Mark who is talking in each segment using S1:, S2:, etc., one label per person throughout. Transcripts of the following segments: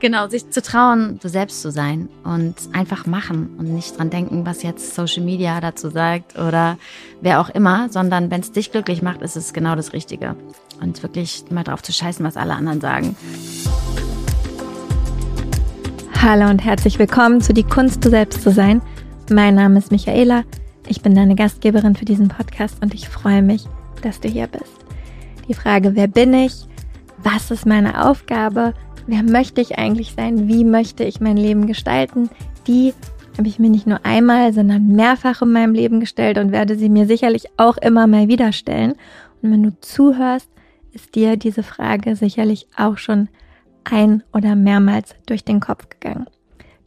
S1: Genau, sich zu trauen, du selbst zu sein und einfach machen und nicht dran denken, was jetzt Social Media dazu sagt oder wer auch immer, sondern wenn es dich glücklich macht, ist es genau das Richtige. Und wirklich mal drauf zu scheißen, was alle anderen sagen.
S2: Hallo und herzlich willkommen zu Die Kunst, du selbst zu sein. Mein Name ist Michaela. Ich bin deine Gastgeberin für diesen Podcast und ich freue mich, dass du hier bist. Die Frage, wer bin ich? Was ist meine Aufgabe? Wer möchte ich eigentlich sein, wie möchte ich mein Leben gestalten, die habe ich mir nicht nur einmal, sondern mehrfach in meinem Leben gestellt und werde sie mir sicherlich auch immer mal wieder stellen. Und wenn du zuhörst, ist dir diese Frage sicherlich auch schon ein oder mehrmals durch den Kopf gegangen.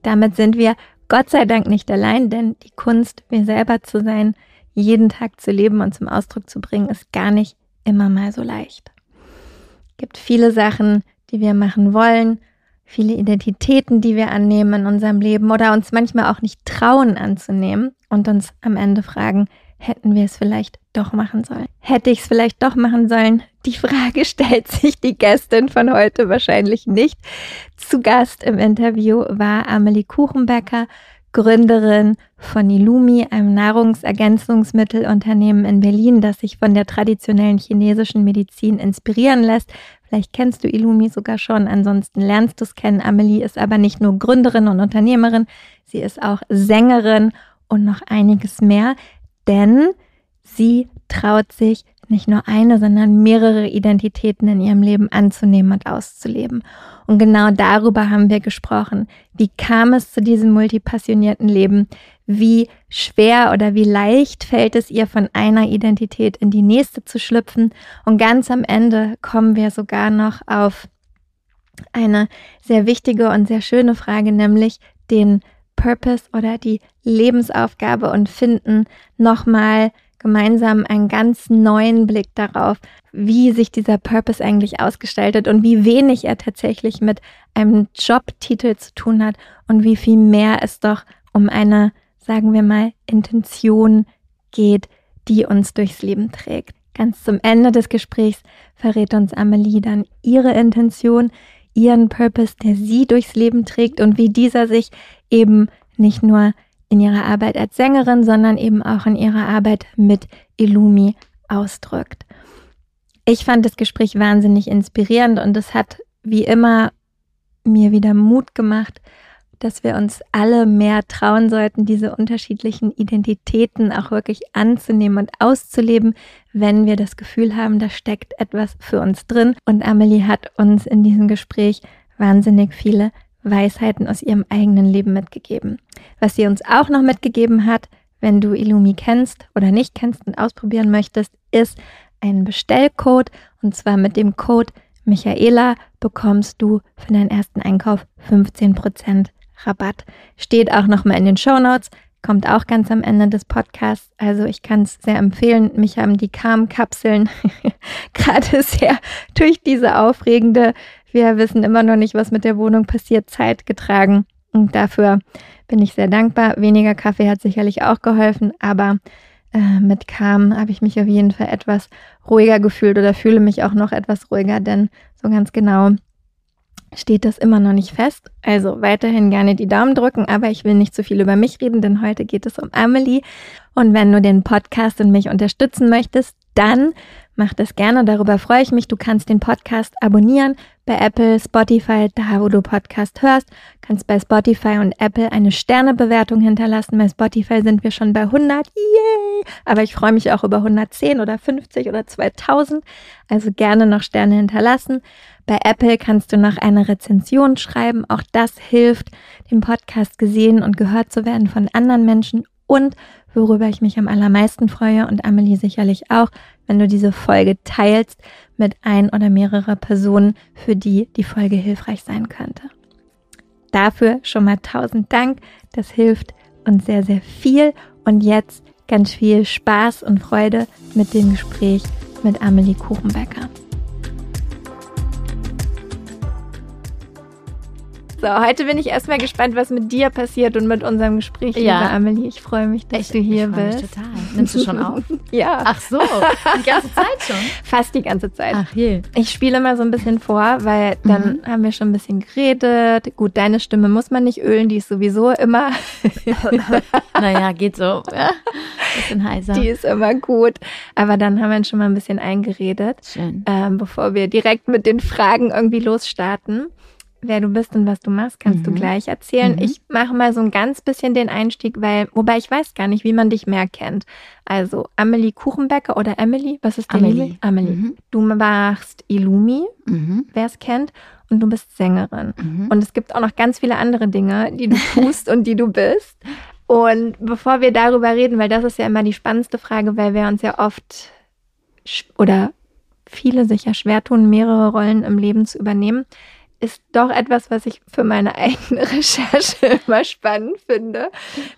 S2: Damit sind wir Gott sei Dank nicht allein, denn die Kunst, mir selber zu sein, jeden Tag zu leben und zum Ausdruck zu bringen, ist gar nicht immer mal so leicht. Es gibt viele Sachen, die wir machen wollen, viele Identitäten, die wir annehmen in unserem Leben oder uns manchmal auch nicht trauen anzunehmen und uns am Ende fragen, hätten wir es vielleicht doch machen sollen? Hätte ich es vielleicht doch machen sollen? Die Frage stellt sich die Gästin von heute wahrscheinlich nicht. Zu Gast im Interview war Amelie Kuchenbecker, Gründerin von Ilumi, einem Nahrungsergänzungsmittelunternehmen in Berlin, das sich von der traditionellen chinesischen Medizin inspirieren lässt. Vielleicht kennst du Ilumi sogar schon, ansonsten lernst du es kennen. Amelie ist aber nicht nur Gründerin und Unternehmerin, sie ist auch Sängerin und noch einiges mehr, denn sie traut sich nicht nur eine, sondern mehrere Identitäten in ihrem Leben anzunehmen und auszuleben. Und genau darüber haben wir gesprochen. Wie kam es zu diesem multipassionierten Leben? Wie schwer oder wie leicht fällt es ihr, von einer Identität in die nächste zu schlüpfen? Und ganz am Ende kommen wir sogar noch auf eine sehr wichtige und sehr schöne Frage, nämlich den Purpose oder die Lebensaufgabe und finden nochmal gemeinsam einen ganz neuen Blick darauf, wie sich dieser Purpose eigentlich ausgestaltet und wie wenig er tatsächlich mit einem Jobtitel zu tun hat und wie viel mehr es doch um eine, sagen wir mal, Intention geht, die uns durchs Leben trägt. Ganz zum Ende des Gesprächs verrät uns Amelie dann ihre Intention, ihren Purpose, der sie durchs Leben trägt und wie dieser sich eben nicht nur in ihrer Arbeit als Sängerin, sondern eben auch in ihrer Arbeit mit Illumi ausdrückt. Ich fand das Gespräch wahnsinnig inspirierend und es hat wie immer mir wieder Mut gemacht, dass wir uns alle mehr trauen sollten, diese unterschiedlichen Identitäten auch wirklich anzunehmen und auszuleben, wenn wir das Gefühl haben, da steckt etwas für uns drin. Und Amelie hat uns in diesem Gespräch wahnsinnig viele Weisheiten aus ihrem eigenen Leben mitgegeben. Was sie uns auch noch mitgegeben hat, wenn du Illumi kennst oder nicht kennst und ausprobieren möchtest, ist ein Bestellcode. Und zwar mit dem Code Michaela bekommst du für deinen ersten Einkauf 15% Rabatt. Steht auch nochmal in den Show Notes, kommt auch ganz am Ende des Podcasts. Also ich kann es sehr empfehlen. Mich haben die Calm-Kapseln gerade sehr durch diese aufregende wir wissen immer noch nicht, was mit der Wohnung passiert, Zeit getragen. Und dafür bin ich sehr dankbar. Weniger Kaffee hat sicherlich auch geholfen, aber äh, mit Calm habe ich mich auf jeden Fall etwas ruhiger gefühlt oder fühle mich auch noch etwas ruhiger, denn so ganz genau steht das immer noch nicht fest. Also weiterhin gerne die Daumen drücken, aber ich will nicht zu viel über mich reden, denn heute geht es um Amelie. Und wenn du den Podcast und mich unterstützen möchtest, dann mach das gerne. Darüber freue ich mich. Du kannst den Podcast abonnieren bei Apple, Spotify, da wo du Podcast hörst. Kannst bei Spotify und Apple eine Sternebewertung hinterlassen. Bei Spotify sind wir schon bei 100. Yay! Aber ich freue mich auch über 110 oder 50 oder 2000. Also gerne noch Sterne hinterlassen. Bei Apple kannst du noch eine Rezension schreiben. Auch das hilft, dem Podcast gesehen und gehört zu werden von anderen Menschen und worüber ich mich am allermeisten freue und Amelie sicherlich auch, wenn du diese Folge teilst mit ein oder mehrere Personen, für die die Folge hilfreich sein könnte. Dafür schon mal tausend Dank. Das hilft uns sehr, sehr viel. Und jetzt ganz viel Spaß und Freude mit dem Gespräch mit Amelie Kuchenbecker. So, heute bin ich erstmal gespannt, was mit dir passiert und mit unserem Gespräch,
S1: Ja.
S2: liebe Amelie. Ich freue mich, dass
S1: Ich,
S2: du hier
S1: ich freu mich
S2: bist.
S1: total. Nimmst du schon auf?
S2: Ja,
S1: Ach so, die ganze Zeit schon.
S2: fast die ganze Zeit.
S1: Ach je.
S2: Ich spiele mal so ein bisschen vor, weil dann
S1: Mhm.
S2: haben wir schon ein bisschen geredet. Gut, deine Stimme muss man nicht ölen, die ist sowieso immer,
S1: Naja, geht so. Ja. Bisschen heiser.
S2: die ist immer gut. Aber dann haben wir schon mal ein bisschen eingeredet,
S1: Schön.
S2: ähm, bevor wir direkt mit den Fragen irgendwie losstarten. Wer du bist und was du machst, kannst du
S1: Mhm.
S2: gleich erzählen.
S1: Mhm.
S2: Ich mache mal so ein ganz bisschen den Einstieg, weil, wobei ich weiß gar nicht, wie man dich mehr kennt. Also Amelie Kuchenbecker oder Emily, was ist deine
S1: Amelie.
S2: Amelie.
S1: Mhm.
S2: Du machst Illumi,
S1: Mhm.
S2: wer es kennt, und du bist Sängerin.
S1: Mhm.
S2: Und es gibt auch noch ganz viele andere Dinge, die du tust und die du bist. Und bevor wir darüber reden, weil das ist ja immer die spannendste Frage, weil wir uns ja oft oder viele sich ja schwer tun, mehrere Rollen im Leben zu übernehmen, ist doch etwas, was ich für meine eigene Recherche immer spannend finde.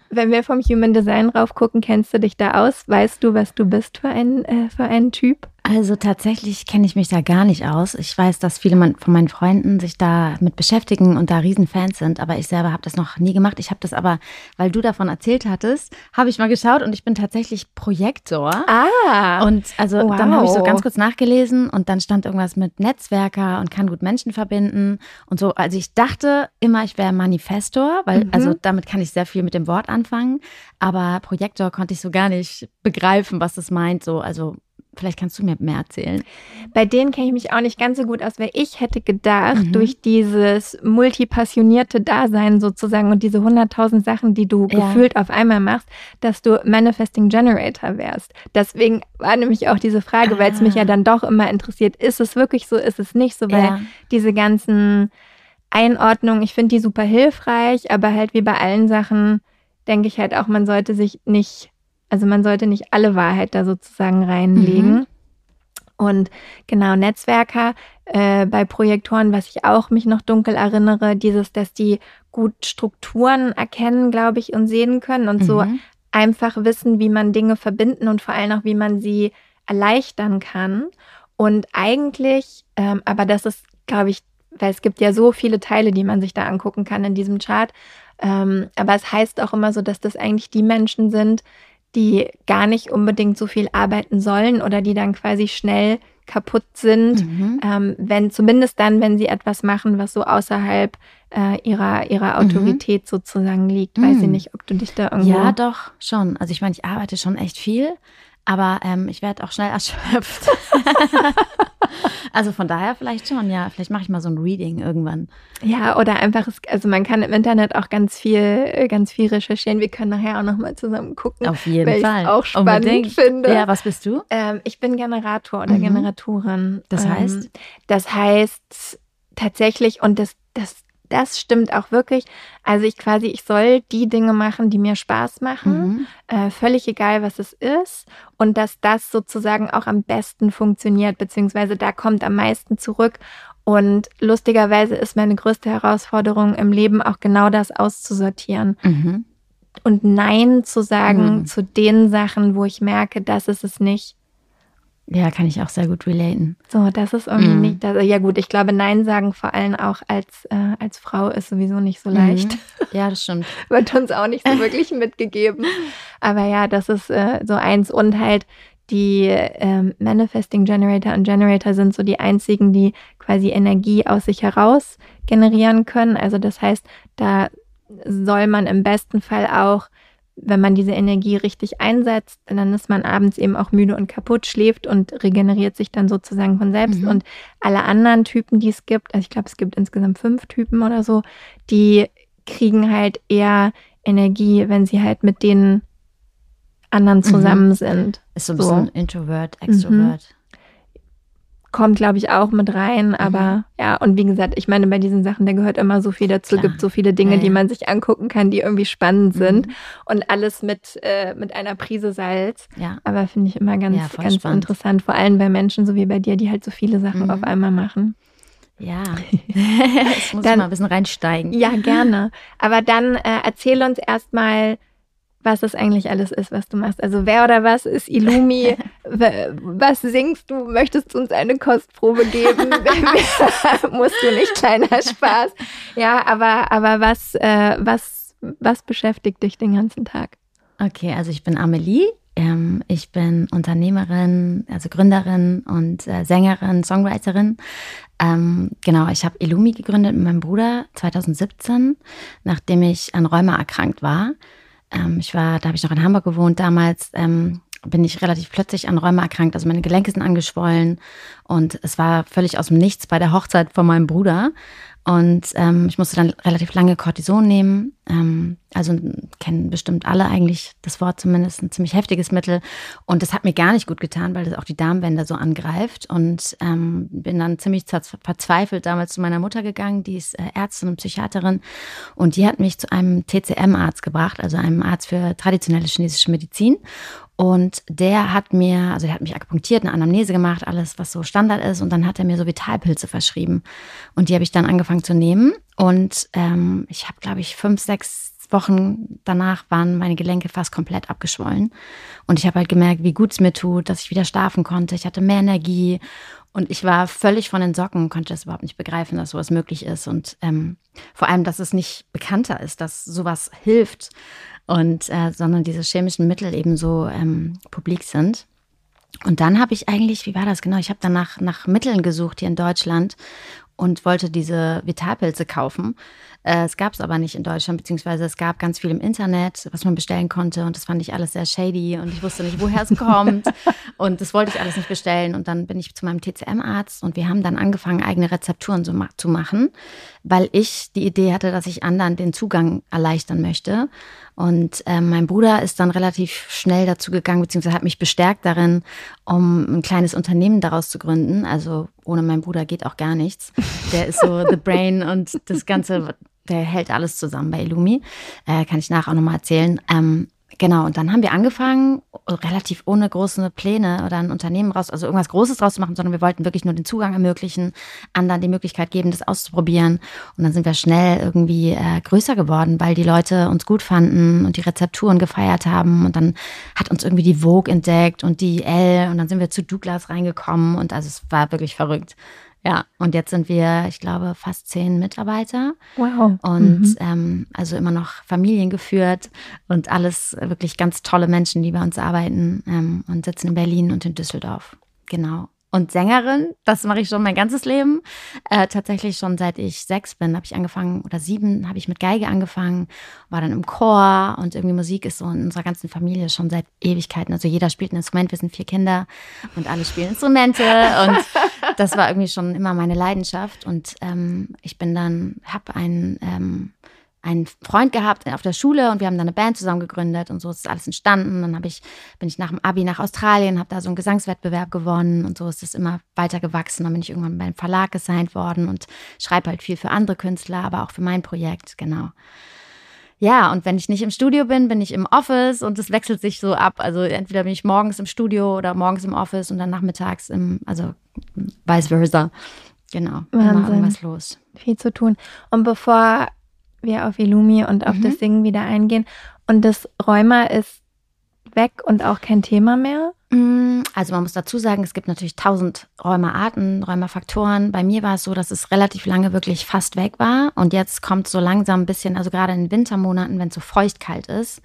S2: Wenn wir vom Human Design rauf gucken, kennst du dich da aus? Weißt du, was du bist für ein, äh, für einen Typ?
S1: Also tatsächlich kenne ich mich da gar nicht aus. Ich weiß, dass viele von meinen Freunden sich da mit beschäftigen und da Riesenfans sind, aber ich selber habe das noch nie gemacht. Ich habe das aber, weil du davon erzählt hattest, habe ich mal geschaut und ich bin tatsächlich Projektor.
S2: Ah,
S1: Und also dann habe ich so
S2: Wow.
S1: ganz kurz nachgelesen und dann stand irgendwas mit Netzwerker und kann gut Menschen verbinden und so. Also ich dachte immer, ich wäre Manifestor, weil
S2: Mhm.
S1: also damit kann ich sehr viel mit dem Wort anfangen, aber Projektor konnte ich so gar nicht begreifen, was das meint. So, also vielleicht kannst du mir mehr erzählen.
S2: Bei denen kenne ich mich auch nicht ganz so gut aus, weil ich hätte gedacht,
S1: Mhm.
S2: durch dieses multipassionierte Dasein sozusagen und diese hunderttausend Sachen, die du
S1: Ja.
S2: gefühlt auf einmal machst, dass du Manifesting Generator wärst. Deswegen war nämlich auch diese Frage, weil es mich
S1: Ah.
S2: ja dann doch immer interessiert, ist es wirklich so, ist es nicht so, weil
S1: Ja.
S2: diese ganzen Einordnungen, ich finde die super hilfreich, aber halt wie bei allen Sachen denke ich halt auch, man sollte sich nicht, also man sollte nicht alle Wahrheit da sozusagen reinlegen.
S1: Mhm.
S2: Und genau, Netzwerker äh, bei Projektoren, was ich auch mich noch dunkel erinnere, dieses, dass die gut Strukturen erkennen, glaube ich, und sehen können und so
S1: Mhm.
S2: einfach wissen, wie man Dinge verbinden und vor allem auch, wie man sie erleichtern kann. Und eigentlich, ähm, aber das ist, glaube ich, weil es gibt ja so viele Teile, die man sich da angucken kann in diesem Chart. Ähm, aber es heißt auch immer so, dass das eigentlich die Menschen sind, die gar nicht unbedingt so viel arbeiten sollen oder die dann quasi schnell kaputt sind,
S1: Mhm.
S2: ähm, wenn zumindest dann, wenn sie etwas machen, was so außerhalb äh, ihrer ihrer
S1: Mhm.
S2: Autorität sozusagen liegt. Weiß ich
S1: Mhm.
S2: nicht, ob du dich da irgendwo
S1: Ja, doch, schon. Also ich meine, ich arbeite schon echt viel, aber ähm, ich werde auch schnell erschöpft. also von daher vielleicht schon, ja. Vielleicht mache ich mal so ein Reading irgendwann.
S2: Ja, oder einfach, also man kann im Internet auch ganz viel, ganz viel recherchieren. Wir können nachher auch nochmal zusammen gucken.
S1: Auf jeden
S2: weil
S1: Fall.
S2: auch spannend
S1: Unbedingt.
S2: finde.
S1: Ja, was bist du?
S2: Ähm, ich bin Generator oder
S1: Mhm.
S2: Generatorin.
S1: Das
S2: Ähm,
S1: heißt?
S2: Das heißt tatsächlich, und das, das, das stimmt auch wirklich. Also ich quasi, ich soll die Dinge machen, die mir Spaß machen.
S1: Mhm.
S2: Äh, völlig egal, was es ist. Und dass das sozusagen auch am besten funktioniert, beziehungsweise da kommt am meisten zurück. Und lustigerweise ist meine größte Herausforderung im Leben auch genau das auszusortieren
S1: Mhm.
S2: und Nein zu sagen
S1: Mhm.
S2: zu den Sachen, wo ich merke, das ist es nicht.
S1: Ja, kann ich auch sehr gut relaten.
S2: So, das ist irgendwie
S1: Mhm.
S2: nicht. Das, ja gut, ich glaube, Nein sagen vor allem auch als, äh, als Frau ist sowieso nicht so leicht.
S1: Mhm. Ja, das stimmt.
S2: Wird uns auch nicht so wirklich mitgegeben. Aber ja, das ist äh, so eins. Und halt die ähm, Manifesting Generator und Generator sind so die einzigen, die quasi Energie aus sich heraus generieren können. Also das heißt, da soll man im besten Fall auch wenn man diese Energie richtig einsetzt, dann ist man abends eben auch müde und kaputt, schläft und regeneriert sich dann sozusagen von selbst.
S1: Mhm.
S2: Und alle anderen Typen, die es gibt, also ich glaube, es gibt insgesamt fünf Typen oder so, die kriegen halt eher Energie, wenn sie halt mit den anderen zusammen sind.
S1: Ist so ein
S2: So.
S1: bisschen Introvert, Extrovert.
S2: Kommt, glaube ich, auch mit rein.
S1: Mhm.
S2: Aber ja, und wie gesagt, ich meine, bei diesen Sachen, da gehört immer so viel dazu,
S1: Klar.
S2: gibt so viele Dinge,
S1: Ja,
S2: die
S1: ja.
S2: man sich angucken kann, die irgendwie spannend sind.
S1: Mhm.
S2: Und alles mit, äh, mit einer Prise Salz.
S1: Ja.
S2: Aber finde ich immer ganz,
S1: Ja,
S2: ganz
S1: spannend.
S2: interessant, vor allem bei Menschen so wie bei dir, die halt so viele Sachen
S1: Mhm.
S2: auf einmal machen.
S1: Ja. Jetzt muss
S2: Dann-
S1: ich mal ein bisschen reinsteigen.
S2: Ja, gerne. Aber dann äh, erzähl uns erstmal, was es eigentlich alles ist, was du machst. Also wer oder was ist Illumi? was singst du? Möchtest du uns eine Kostprobe geben? Musst du nicht, kleiner Spaß. Ja, aber, aber was, äh, was, was beschäftigt dich den ganzen Tag?
S1: Okay, also ich bin Amelie. Ähm, ich bin Unternehmerin, also Gründerin und äh, Sängerin, Songwriterin. Ähm, genau, ich habe Illumi gegründet mit meinem Bruder 2017, nachdem ich an Rheuma erkrankt war. Ähm, ich war, da habe ich noch in Hamburg gewohnt damals. Ähm, bin ich relativ plötzlich an Rheuma erkrankt. Also meine Gelenke sind angeschwollen und es war völlig aus dem Nichts bei der Hochzeit von meinem Bruder. Und ähm, ich musste dann relativ lange Cortison nehmen. Ähm, also kennen bestimmt alle eigentlich das Wort zumindest, ein ziemlich heftiges Mittel. Und das hat mir gar nicht gut getan, weil das auch die Darmwände so angreift. Und ähm, bin dann ziemlich verzweifelt damals zu meiner Mutter gegangen, die ist äh, Ärztin und Psychiaterin. Und die hat mich zu einem TCM-Arzt gebracht, also einem Arzt für traditionelle chinesische Medizin. Und der hat mir, also der hat mich akupunktiert, eine Anamnese gemacht, alles, was so Standard ist. Und dann hat er mir so Vitalpilze verschrieben. Und die habe ich dann angefangen zu nehmen. Und ähm, ich habe, glaube ich, fünf, sechs Wochen danach waren meine Gelenke fast komplett abgeschwollen. Und ich habe halt gemerkt, wie gut es mir tut, dass ich wieder schlafen konnte. Ich hatte mehr Energie. Und ich war völlig von den Socken, konnte das überhaupt nicht begreifen, dass sowas möglich ist. Und ähm, vor allem, dass es nicht bekannter ist, dass sowas hilft und äh, sondern diese chemischen Mittel eben so ähm, publik sind. Und dann habe ich eigentlich, wie war das genau? Ich habe dann nach, nach Mitteln gesucht hier in Deutschland und wollte diese Vitalpilze kaufen. Äh, es gab es aber nicht in Deutschland, beziehungsweise es gab ganz viel im Internet, was man bestellen konnte. Und das fand ich alles sehr shady und ich wusste nicht, woher es kommt. und das wollte ich alles nicht bestellen. Und dann bin ich zu meinem TCM-Arzt und wir haben dann angefangen, eigene Rezepturen so zu machen, weil ich die Idee hatte, dass ich anderen den Zugang erleichtern möchte. Und äh, mein Bruder ist dann relativ schnell dazu gegangen, beziehungsweise hat mich bestärkt darin, um ein kleines Unternehmen daraus zu gründen. Also ohne meinen Bruder geht auch gar nichts. Der ist so the brain und das Ganze, der hält alles zusammen bei Illumi. Äh, kann ich nachher auch nochmal erzählen. Ähm, Genau, und dann haben wir angefangen, relativ ohne große Pläne oder ein Unternehmen raus, also irgendwas Großes draus zu machen, sondern wir wollten wirklich nur den Zugang ermöglichen, anderen die Möglichkeit geben, das auszuprobieren. Und dann sind wir schnell irgendwie äh, größer geworden, weil die Leute uns gut fanden und die Rezepturen gefeiert haben. Und dann hat uns irgendwie die Vogue entdeckt und die L und dann sind wir zu Douglas reingekommen und also es war wirklich verrückt. Ja, und jetzt sind wir, ich glaube, fast zehn Mitarbeiter.
S2: Wow.
S1: Und mhm. ähm, also immer noch familiengeführt und alles wirklich ganz tolle Menschen, die bei uns arbeiten ähm, und sitzen in Berlin und in Düsseldorf. Genau und Sängerin. Das mache ich schon mein ganzes Leben. Äh, tatsächlich schon seit ich sechs bin, habe ich angefangen, oder sieben habe ich mit Geige angefangen, war dann im Chor und irgendwie Musik ist so in unserer ganzen Familie schon seit Ewigkeiten. Also jeder spielt ein Instrument, wir sind vier Kinder und alle spielen Instrumente und das war irgendwie schon immer meine Leidenschaft. Und ähm, ich bin dann, habe ein ähm, einen Freund gehabt auf der Schule und wir haben dann eine Band zusammen gegründet und so ist alles entstanden. Dann habe ich, bin ich nach dem Abi nach Australien, habe da so einen Gesangswettbewerb gewonnen und so ist es immer weiter gewachsen. Dann bin ich irgendwann beim Verlag gesigned worden und schreibe halt viel für andere Künstler, aber auch für mein Projekt, genau. Ja, und wenn ich nicht im Studio bin, bin ich im Office und es wechselt sich so ab. Also entweder bin ich morgens im Studio oder morgens im Office und dann nachmittags im, also vice versa. Genau,
S2: Wahnsinn. immer irgendwas los. Viel zu tun. Und bevor wir auf Illumi und auf mhm. das Singen wieder eingehen. Und das Rheuma ist weg und auch kein Thema mehr?
S1: Mm, also man muss dazu sagen, es gibt natürlich tausend Rheumaarten, Rheumafaktoren. Bei mir war es so, dass es relativ lange wirklich fast weg war. Und jetzt kommt so langsam ein bisschen, also gerade in den Wintermonaten, wenn es so feuchtkalt ist,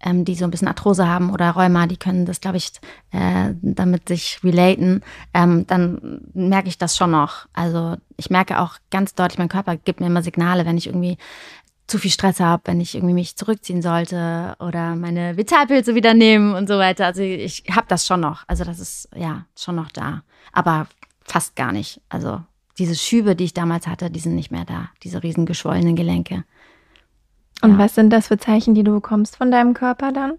S1: ähm, die so ein bisschen Arthrose haben oder Rheuma, die können das, glaube ich, äh, damit sich relaten, ähm, dann merke ich das schon noch. Also ich merke auch ganz deutlich, mein Körper gibt mir immer Signale, wenn ich irgendwie zu viel Stress habe, wenn ich irgendwie mich zurückziehen sollte oder meine Vitalpilze wieder nehmen und so weiter. Also ich habe das schon noch. Also das ist ja schon noch da. Aber fast gar nicht. Also diese Schübe, die ich damals hatte, die sind nicht mehr da. Diese riesen geschwollenen Gelenke.
S2: Und ja. was sind das für Zeichen, die du bekommst von deinem Körper dann?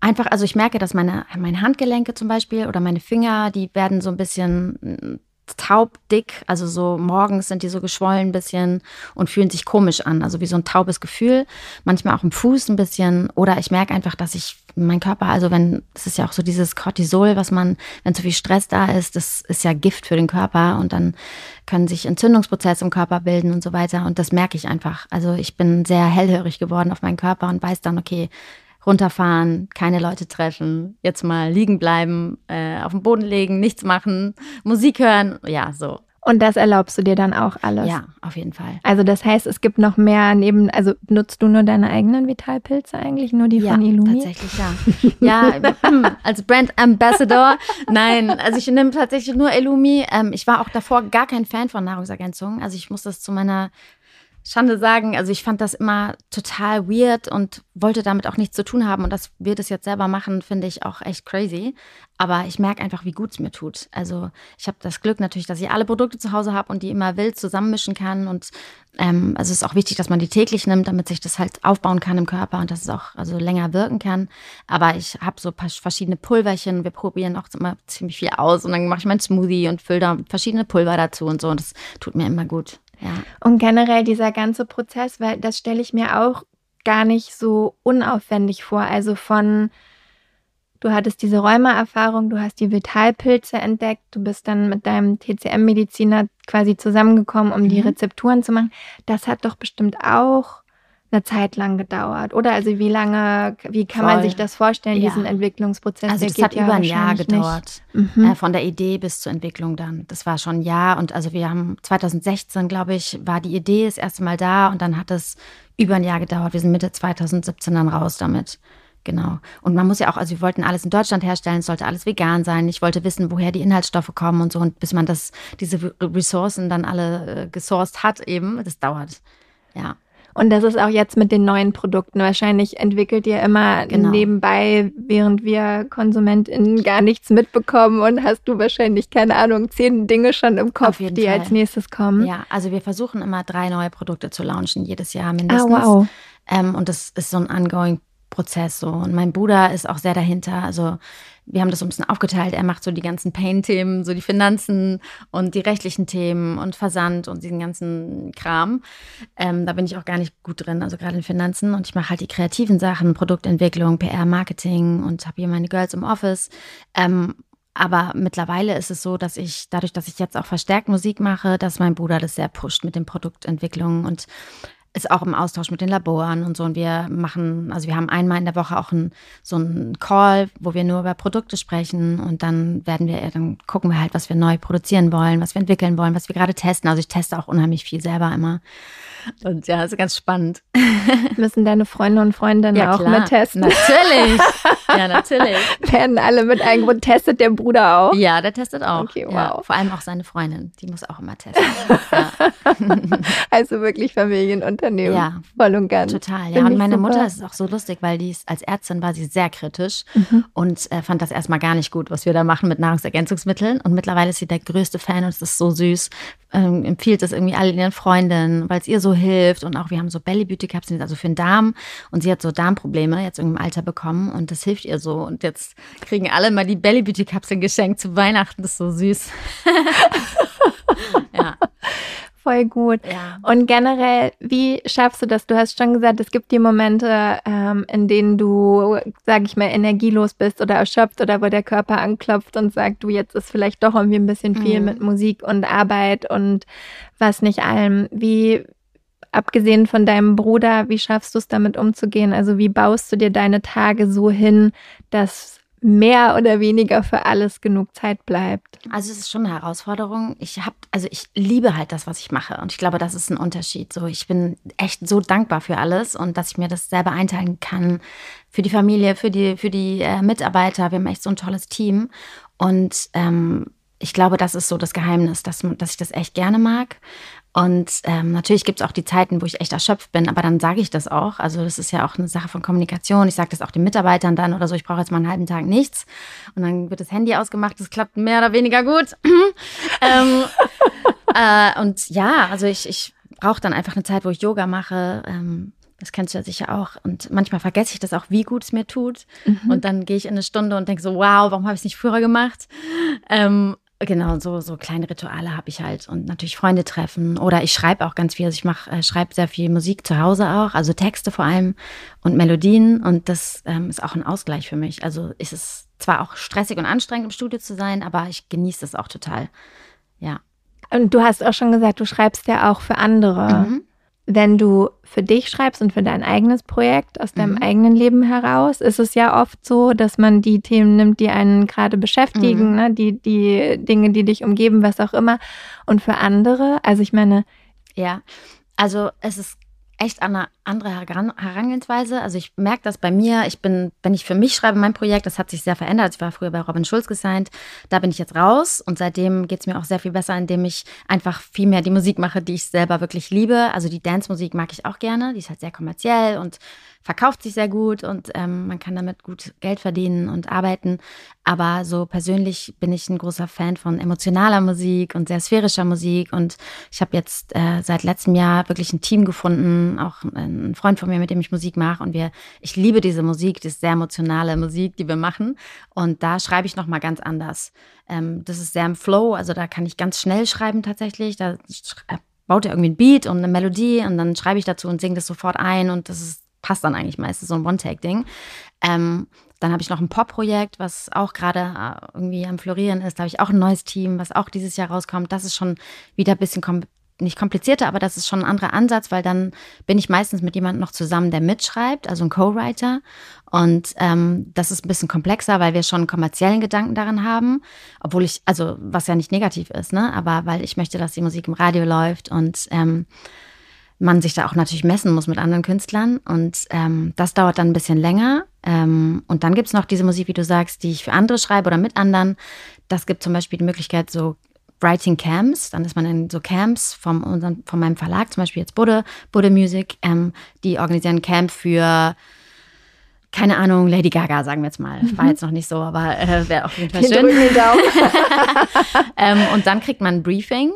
S1: Einfach, also ich merke, dass meine, meine Handgelenke zum Beispiel oder meine Finger, die werden so ein bisschen taubdick, also so morgens sind die so geschwollen ein bisschen und fühlen sich komisch an, also wie so ein taubes Gefühl, manchmal auch im Fuß ein bisschen oder ich merke einfach, dass ich mein Körper, also wenn, das ist ja auch so dieses Cortisol, was man, wenn zu viel Stress da ist, das ist ja Gift für den Körper und dann können sich Entzündungsprozesse im Körper bilden und so weiter und das merke ich einfach. Also ich bin sehr hellhörig geworden auf meinen Körper und weiß dann, okay, runterfahren, keine Leute treffen, jetzt mal liegen bleiben, äh, auf dem Boden legen, nichts machen, Musik hören, ja, so.
S2: Und das erlaubst du dir dann auch alles?
S1: Ja, auf jeden Fall.
S2: Also das heißt, es gibt noch mehr neben, also nutzt du nur deine eigenen Vitalpilze eigentlich, nur die
S1: ja,
S2: von Illumi?
S1: tatsächlich, ja. ja, als Brand Ambassador. Nein, also ich nehme tatsächlich nur Illumi. Ähm, ich war auch davor gar kein Fan von Nahrungsergänzungen. Also ich muss das zu meiner Schande sagen, also ich fand das immer total weird und wollte damit auch nichts zu tun haben. Und dass wir das jetzt selber machen, finde ich auch echt crazy. Aber ich merke einfach, wie gut es mir tut. Also ich habe das Glück natürlich, dass ich alle Produkte zu Hause habe und die immer wild zusammenmischen kann. Und ähm, also es ist auch wichtig, dass man die täglich nimmt, damit sich das halt aufbauen kann im Körper und dass es auch also länger wirken kann. Aber ich habe so verschiedene Pulverchen. Wir probieren auch immer ziemlich viel aus. Und dann mache ich meinen Smoothie und fülle da verschiedene Pulver dazu und so. Und das tut mir immer gut. Ja.
S2: Und generell dieser ganze Prozess, weil das stelle ich mir auch gar nicht so unaufwendig vor. Also von, du hattest diese Rheumaerfahrung, du hast die Vitalpilze entdeckt, du bist dann mit deinem TCM-Mediziner quasi zusammengekommen, um mhm. die Rezepturen zu machen. Das hat doch bestimmt auch eine Zeit lang gedauert, oder? Also wie lange, wie kann Voll. man sich das vorstellen, ja. diesen Entwicklungsprozess?
S1: Also das hat ja über ein Jahr gedauert, mhm. äh, von der Idee bis zur Entwicklung dann. Das war schon ein Jahr und also wir haben 2016, glaube ich, war die Idee das erste Mal da und dann hat es über ein Jahr gedauert. Wir sind Mitte 2017 dann raus damit. Genau. Und man muss ja auch, also wir wollten alles in Deutschland herstellen, es sollte alles vegan sein. Ich wollte wissen, woher die Inhaltsstoffe kommen und so. Und bis man das, diese Ressourcen dann alle äh, gesourced hat, eben, das dauert. Ja.
S2: Und das ist auch jetzt mit den neuen Produkten. Wahrscheinlich entwickelt ihr immer genau. nebenbei, während wir KonsumentInnen gar nichts mitbekommen und hast du wahrscheinlich, keine Ahnung, zehn Dinge schon im Kopf, die Fall. als nächstes kommen.
S1: Ja, also wir versuchen immer drei neue Produkte zu launchen, jedes Jahr mindestens. Ah, wow. Ähm, und das ist so ein ongoing Prozess so. Und mein Bruder ist auch sehr dahinter. Also wir haben das so ein bisschen aufgeteilt. Er macht so die ganzen Pain-Themen, so die Finanzen und die rechtlichen Themen und Versand und diesen ganzen Kram. Ähm, da bin ich auch gar nicht gut drin, also gerade in Finanzen. Und ich mache halt die kreativen Sachen, Produktentwicklung, PR, Marketing und habe hier meine Girls im Office. Ähm, aber mittlerweile ist es so, dass ich, dadurch, dass ich jetzt auch verstärkt Musik mache, dass mein Bruder das sehr pusht mit den Produktentwicklungen und ist auch im Austausch mit den Laboren und so. Und wir machen, also wir haben einmal in der Woche auch ein, so einen Call, wo wir nur über Produkte sprechen und dann werden wir, dann gucken wir halt, was wir neu produzieren wollen, was wir entwickeln wollen, was wir gerade testen. Also ich teste auch unheimlich viel selber immer. Und ja, ist ganz spannend.
S2: Müssen deine Freunde und Freundinnen ja, auch klar. mit testen?
S1: Natürlich. Ja, natürlich.
S2: Werden alle mit eingebunden. Testet der Bruder auch?
S1: Ja, der testet auch.
S2: Okay, wow.
S1: Ja, vor allem auch seine Freundin. Die muss auch immer testen. Ja.
S2: Also wirklich Familienunternehmen. Ja. Voll und ganz.
S1: Total, ja. und meine super. Mutter ist auch so lustig, weil die ist, als Ärztin war sie sehr kritisch mhm. und äh, fand das erstmal gar nicht gut, was wir da machen mit Nahrungsergänzungsmitteln. Und mittlerweile ist sie der größte Fan und es ist so süß. Ähm, empfiehlt es irgendwie all ihren Freundinnen, weil es ihr so hilft. Und auch wir haben so Belly Beauty Kapseln, also für den Darm. Und sie hat so Darmprobleme jetzt im Alter bekommen und das hilft ihr so. Und jetzt kriegen alle mal die Belly Beauty Kapseln geschenkt zu Weihnachten. Das ist so süß.
S2: ja voll gut. Ja. Und generell, wie schaffst du das? Du hast schon gesagt, es gibt die Momente, ähm, in denen du, sag ich mal, energielos bist oder erschöpft oder wo der Körper anklopft und sagt, du, jetzt ist vielleicht doch irgendwie ein bisschen viel mhm. mit Musik und Arbeit und was nicht allem. Wie, abgesehen von deinem Bruder, wie schaffst du es damit umzugehen? Also wie baust du dir deine Tage so hin, dass mehr oder weniger für alles genug Zeit bleibt.
S1: Also es ist schon eine Herausforderung. Ich habe, also ich liebe halt das, was ich mache. Und ich glaube, das ist ein Unterschied. So, ich bin echt so dankbar für alles und dass ich mir das selber einteilen kann. Für die Familie, für die, für die äh, Mitarbeiter. Wir haben echt so ein tolles Team. Und ähm, ich glaube, das ist so das Geheimnis, dass, dass ich das echt gerne mag. Und ähm, natürlich gibt es auch die Zeiten, wo ich echt erschöpft bin, aber dann sage ich das auch. Also das ist ja auch eine Sache von Kommunikation. Ich sage das auch den Mitarbeitern dann oder so, ich brauche jetzt mal einen halben Tag nichts. Und dann wird das Handy ausgemacht, das klappt mehr oder weniger gut. ähm, äh, und ja, also ich, ich brauche dann einfach eine Zeit, wo ich Yoga mache. Ähm, das kennst du ja sicher auch. Und manchmal vergesse ich das auch, wie gut es mir tut. Mhm. Und dann gehe ich in eine Stunde und denke so, wow, warum habe ich es nicht früher gemacht? Ähm, Genau, so, so kleine Rituale habe ich halt und natürlich Freunde treffen oder ich schreibe auch ganz viel. Also ich mache, äh, schreibe sehr viel Musik zu Hause auch, also Texte vor allem und Melodien und das ähm, ist auch ein Ausgleich für mich. Also ist es zwar auch stressig und anstrengend im Studio zu sein, aber ich genieße das auch total. Ja.
S2: Und du hast auch schon gesagt, du schreibst ja auch für andere. Mhm. Wenn du für dich schreibst und für dein eigenes Projekt aus deinem mhm. eigenen Leben heraus, ist es ja oft so, dass man die Themen nimmt, die einen gerade beschäftigen, mhm. ne? die, die Dinge, die dich umgeben, was auch immer. Und für andere, also ich meine.
S1: Ja, also es ist echt eine andere Herangehensweise. Also ich merke das bei mir. Ich bin, wenn ich für mich schreibe, mein Projekt, das hat sich sehr verändert. Ich war früher bei Robin Schulz gesigned. Da bin ich jetzt raus und seitdem geht es mir auch sehr viel besser, indem ich einfach viel mehr die Musik mache, die ich selber wirklich liebe. Also die Dance-Musik mag ich auch gerne. Die ist halt sehr kommerziell und verkauft sich sehr gut und ähm, man kann damit gut Geld verdienen und arbeiten. Aber so persönlich bin ich ein großer Fan von emotionaler Musik und sehr sphärischer Musik. Und ich habe jetzt äh, seit letztem Jahr wirklich ein Team gefunden, auch ein Freund von mir, mit dem ich Musik mache. Und wir, ich liebe diese Musik, diese sehr emotionale Musik, die wir machen. Und da schreibe ich nochmal ganz anders. Ähm, das ist sehr im Flow, also da kann ich ganz schnell schreiben tatsächlich. Da baut er irgendwie ein Beat und eine Melodie und dann schreibe ich dazu und singe das sofort ein und das ist passt dann eigentlich meistens so ein One-Take-Ding. Ähm, dann habe ich noch ein Pop-Projekt, was auch gerade äh, irgendwie am Florieren ist. Da habe ich auch ein neues Team, was auch dieses Jahr rauskommt. Das ist schon wieder ein bisschen kom nicht komplizierter, aber das ist schon ein anderer Ansatz, weil dann bin ich meistens mit jemandem noch zusammen, der mitschreibt, also ein Co-Writer. Und ähm, das ist ein bisschen komplexer, weil wir schon kommerziellen Gedanken daran haben. Obwohl ich, also was ja nicht negativ ist, ne? Aber weil ich möchte, dass die Musik im Radio läuft und ähm, man sich da auch natürlich messen muss mit anderen Künstlern. Und ähm, das dauert dann ein bisschen länger. Ähm, und dann gibt es noch diese Musik, wie du sagst, die ich für andere schreibe oder mit anderen. Das gibt zum Beispiel die Möglichkeit, so Writing Camps, dann ist man in so Camps vom, unseren, von meinem Verlag, zum Beispiel jetzt Budde, Budde Music, ähm, die organisieren Camp für keine Ahnung, Lady Gaga, sagen wir jetzt mal. War mhm. jetzt noch nicht so, aber äh, wäre auf jeden Fall schön. Den Daumen. ähm, und dann kriegt man ein Briefing,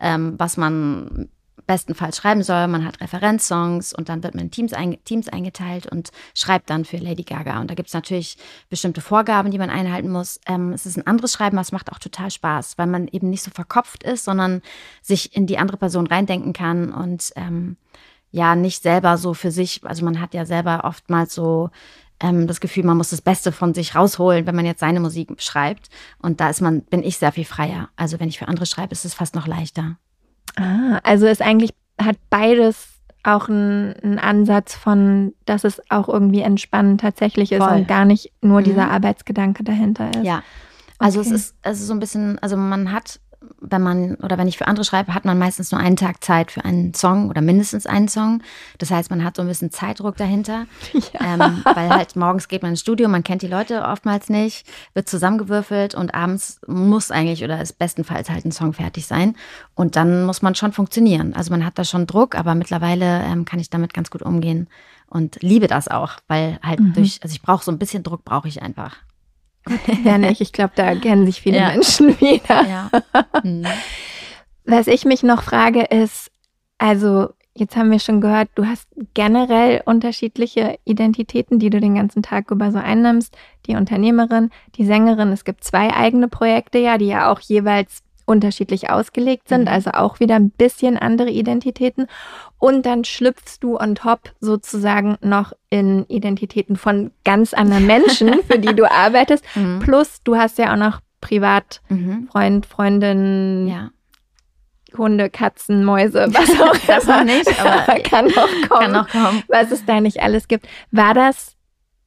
S1: ähm, was man bestenfalls schreiben soll. Man hat Referenzsongs und dann wird man in Teams, einge Teams eingeteilt und schreibt dann für Lady Gaga. Und da gibt es natürlich bestimmte Vorgaben, die man einhalten muss. Ähm, es ist ein anderes Schreiben, aber es macht auch total Spaß, weil man eben nicht so verkopft ist, sondern sich in die andere Person reindenken kann und ähm, ja, nicht selber so für sich, also man hat ja selber oftmals so ähm, das Gefühl, man muss das Beste von sich rausholen, wenn man jetzt seine Musik schreibt. Und da ist man, bin ich sehr viel freier. Also wenn ich für andere schreibe, ist es fast noch leichter.
S2: Ah, also ist eigentlich, hat beides auch einen Ansatz von, dass es auch irgendwie entspannend tatsächlich ist Voll. und gar nicht nur mhm. dieser Arbeitsgedanke dahinter ist.
S1: Ja. Also okay. es ist, es ist so ein bisschen, also man hat wenn man oder wenn ich für andere schreibe, hat man meistens nur einen Tag Zeit für einen Song oder mindestens einen Song. Das heißt, man hat so ein bisschen Zeitdruck dahinter, ja. ähm, weil halt morgens geht man ins Studio, man kennt die Leute oftmals nicht, wird zusammengewürfelt und abends muss eigentlich oder ist bestenfalls halt ein Song fertig sein und dann muss man schon funktionieren. Also man hat da schon Druck, aber mittlerweile ähm, kann ich damit ganz gut umgehen und liebe das auch, weil halt mhm. durch, also ich brauche so ein bisschen Druck brauche ich einfach.
S2: Ja, nicht. Ich glaube, da kennen sich viele ja. Menschen wieder. Ja. Mhm. Was ich mich noch frage ist, also jetzt haben wir schon gehört, du hast generell unterschiedliche Identitäten, die du den ganzen Tag über so einnimmst. Die Unternehmerin, die Sängerin. Es gibt zwei eigene Projekte, ja, die ja auch jeweils unterschiedlich ausgelegt sind, mhm. also auch wieder ein bisschen andere Identitäten. Und dann schlüpfst du on top sozusagen noch in Identitäten von ganz anderen Menschen, für die du arbeitest. Mhm. Plus du hast ja auch noch privat mhm. Freund, Freundin, ja. Hunde, Katzen, Mäuse, was auch immer. das noch nicht, aber kann noch kommen. Kann noch kommen. Was es da nicht alles gibt. War das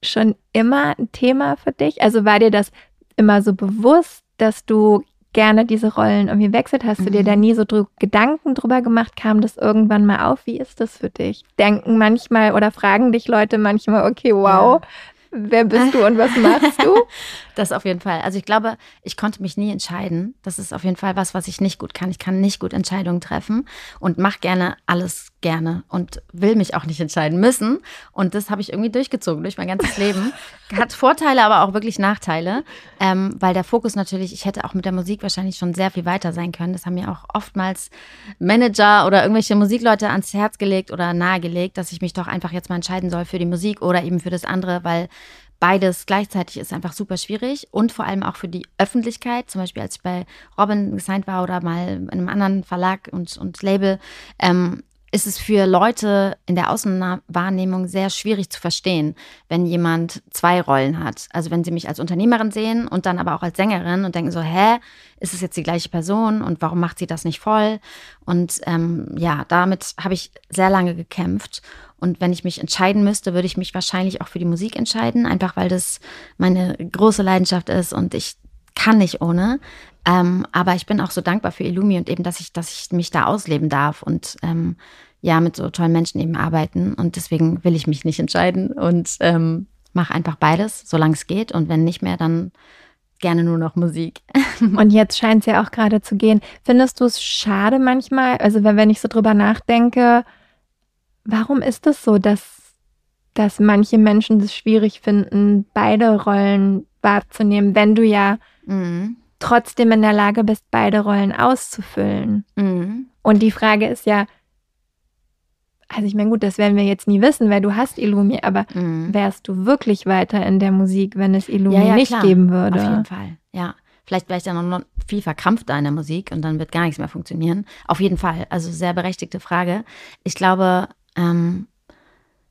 S2: schon immer ein Thema für dich? Also war dir das immer so bewusst, dass du gerne diese Rollen irgendwie wechselt? Hast du dir da mhm. nie so dr Gedanken drüber gemacht? Kam das irgendwann mal auf? Wie ist das für dich? Denken manchmal oder fragen dich Leute manchmal, okay, wow, ja. Wer bist du und was machst du?
S1: das auf jeden Fall. Also ich glaube, ich konnte mich nie entscheiden. Das ist auf jeden Fall was, was ich nicht gut kann. Ich kann nicht gut Entscheidungen treffen und mache gerne alles gerne und will mich auch nicht entscheiden müssen. Und das habe ich irgendwie durchgezogen durch mein ganzes Leben. Hat Vorteile, aber auch wirklich Nachteile, ähm, weil der Fokus natürlich, ich hätte auch mit der Musik wahrscheinlich schon sehr viel weiter sein können. Das haben mir auch oftmals Manager oder irgendwelche Musikleute ans Herz gelegt oder nahegelegt, dass ich mich doch einfach jetzt mal entscheiden soll für die Musik oder eben für das andere, weil beides gleichzeitig ist einfach super schwierig und vor allem auch für die Öffentlichkeit. Zum Beispiel, als ich bei Robin gesigned war oder mal in einem anderen Verlag und, und Label, ähm, ist es für Leute in der Außenwahrnehmung sehr schwierig zu verstehen, wenn jemand zwei Rollen hat. Also wenn sie mich als Unternehmerin sehen und dann aber auch als Sängerin und denken so, hä, ist es jetzt die gleiche Person und warum macht sie das nicht voll? Und ähm, ja, damit habe ich sehr lange gekämpft. Und wenn ich mich entscheiden müsste, würde ich mich wahrscheinlich auch für die Musik entscheiden, einfach weil das meine große Leidenschaft ist und ich kann nicht ohne. Ähm, aber ich bin auch so dankbar für Illumi und eben, dass ich, dass ich mich da ausleben darf und ähm, ja, mit so tollen Menschen eben arbeiten. Und deswegen will ich mich nicht entscheiden und ähm, mache einfach beides, solange es geht. Und wenn nicht mehr, dann gerne nur noch Musik.
S2: Und jetzt scheint es ja auch gerade zu gehen. Findest du es schade manchmal, also wenn, wenn ich so drüber nachdenke, warum ist es das so, dass, dass manche Menschen es schwierig finden, beide Rollen wahrzunehmen, wenn du ja mhm trotzdem in der Lage bist, beide Rollen auszufüllen. Mhm. Und die Frage ist ja, also ich meine, gut, das werden wir jetzt nie wissen, weil du hast Illumi, aber mhm. wärst du wirklich weiter in der Musik, wenn es Illumi ja, ja, nicht klar. geben würde?
S1: Auf jeden Fall, ja. Vielleicht wäre ich dann noch viel verkrampfter in der Musik und dann wird gar nichts mehr funktionieren. Auf jeden Fall. Also sehr berechtigte Frage. Ich glaube, ähm,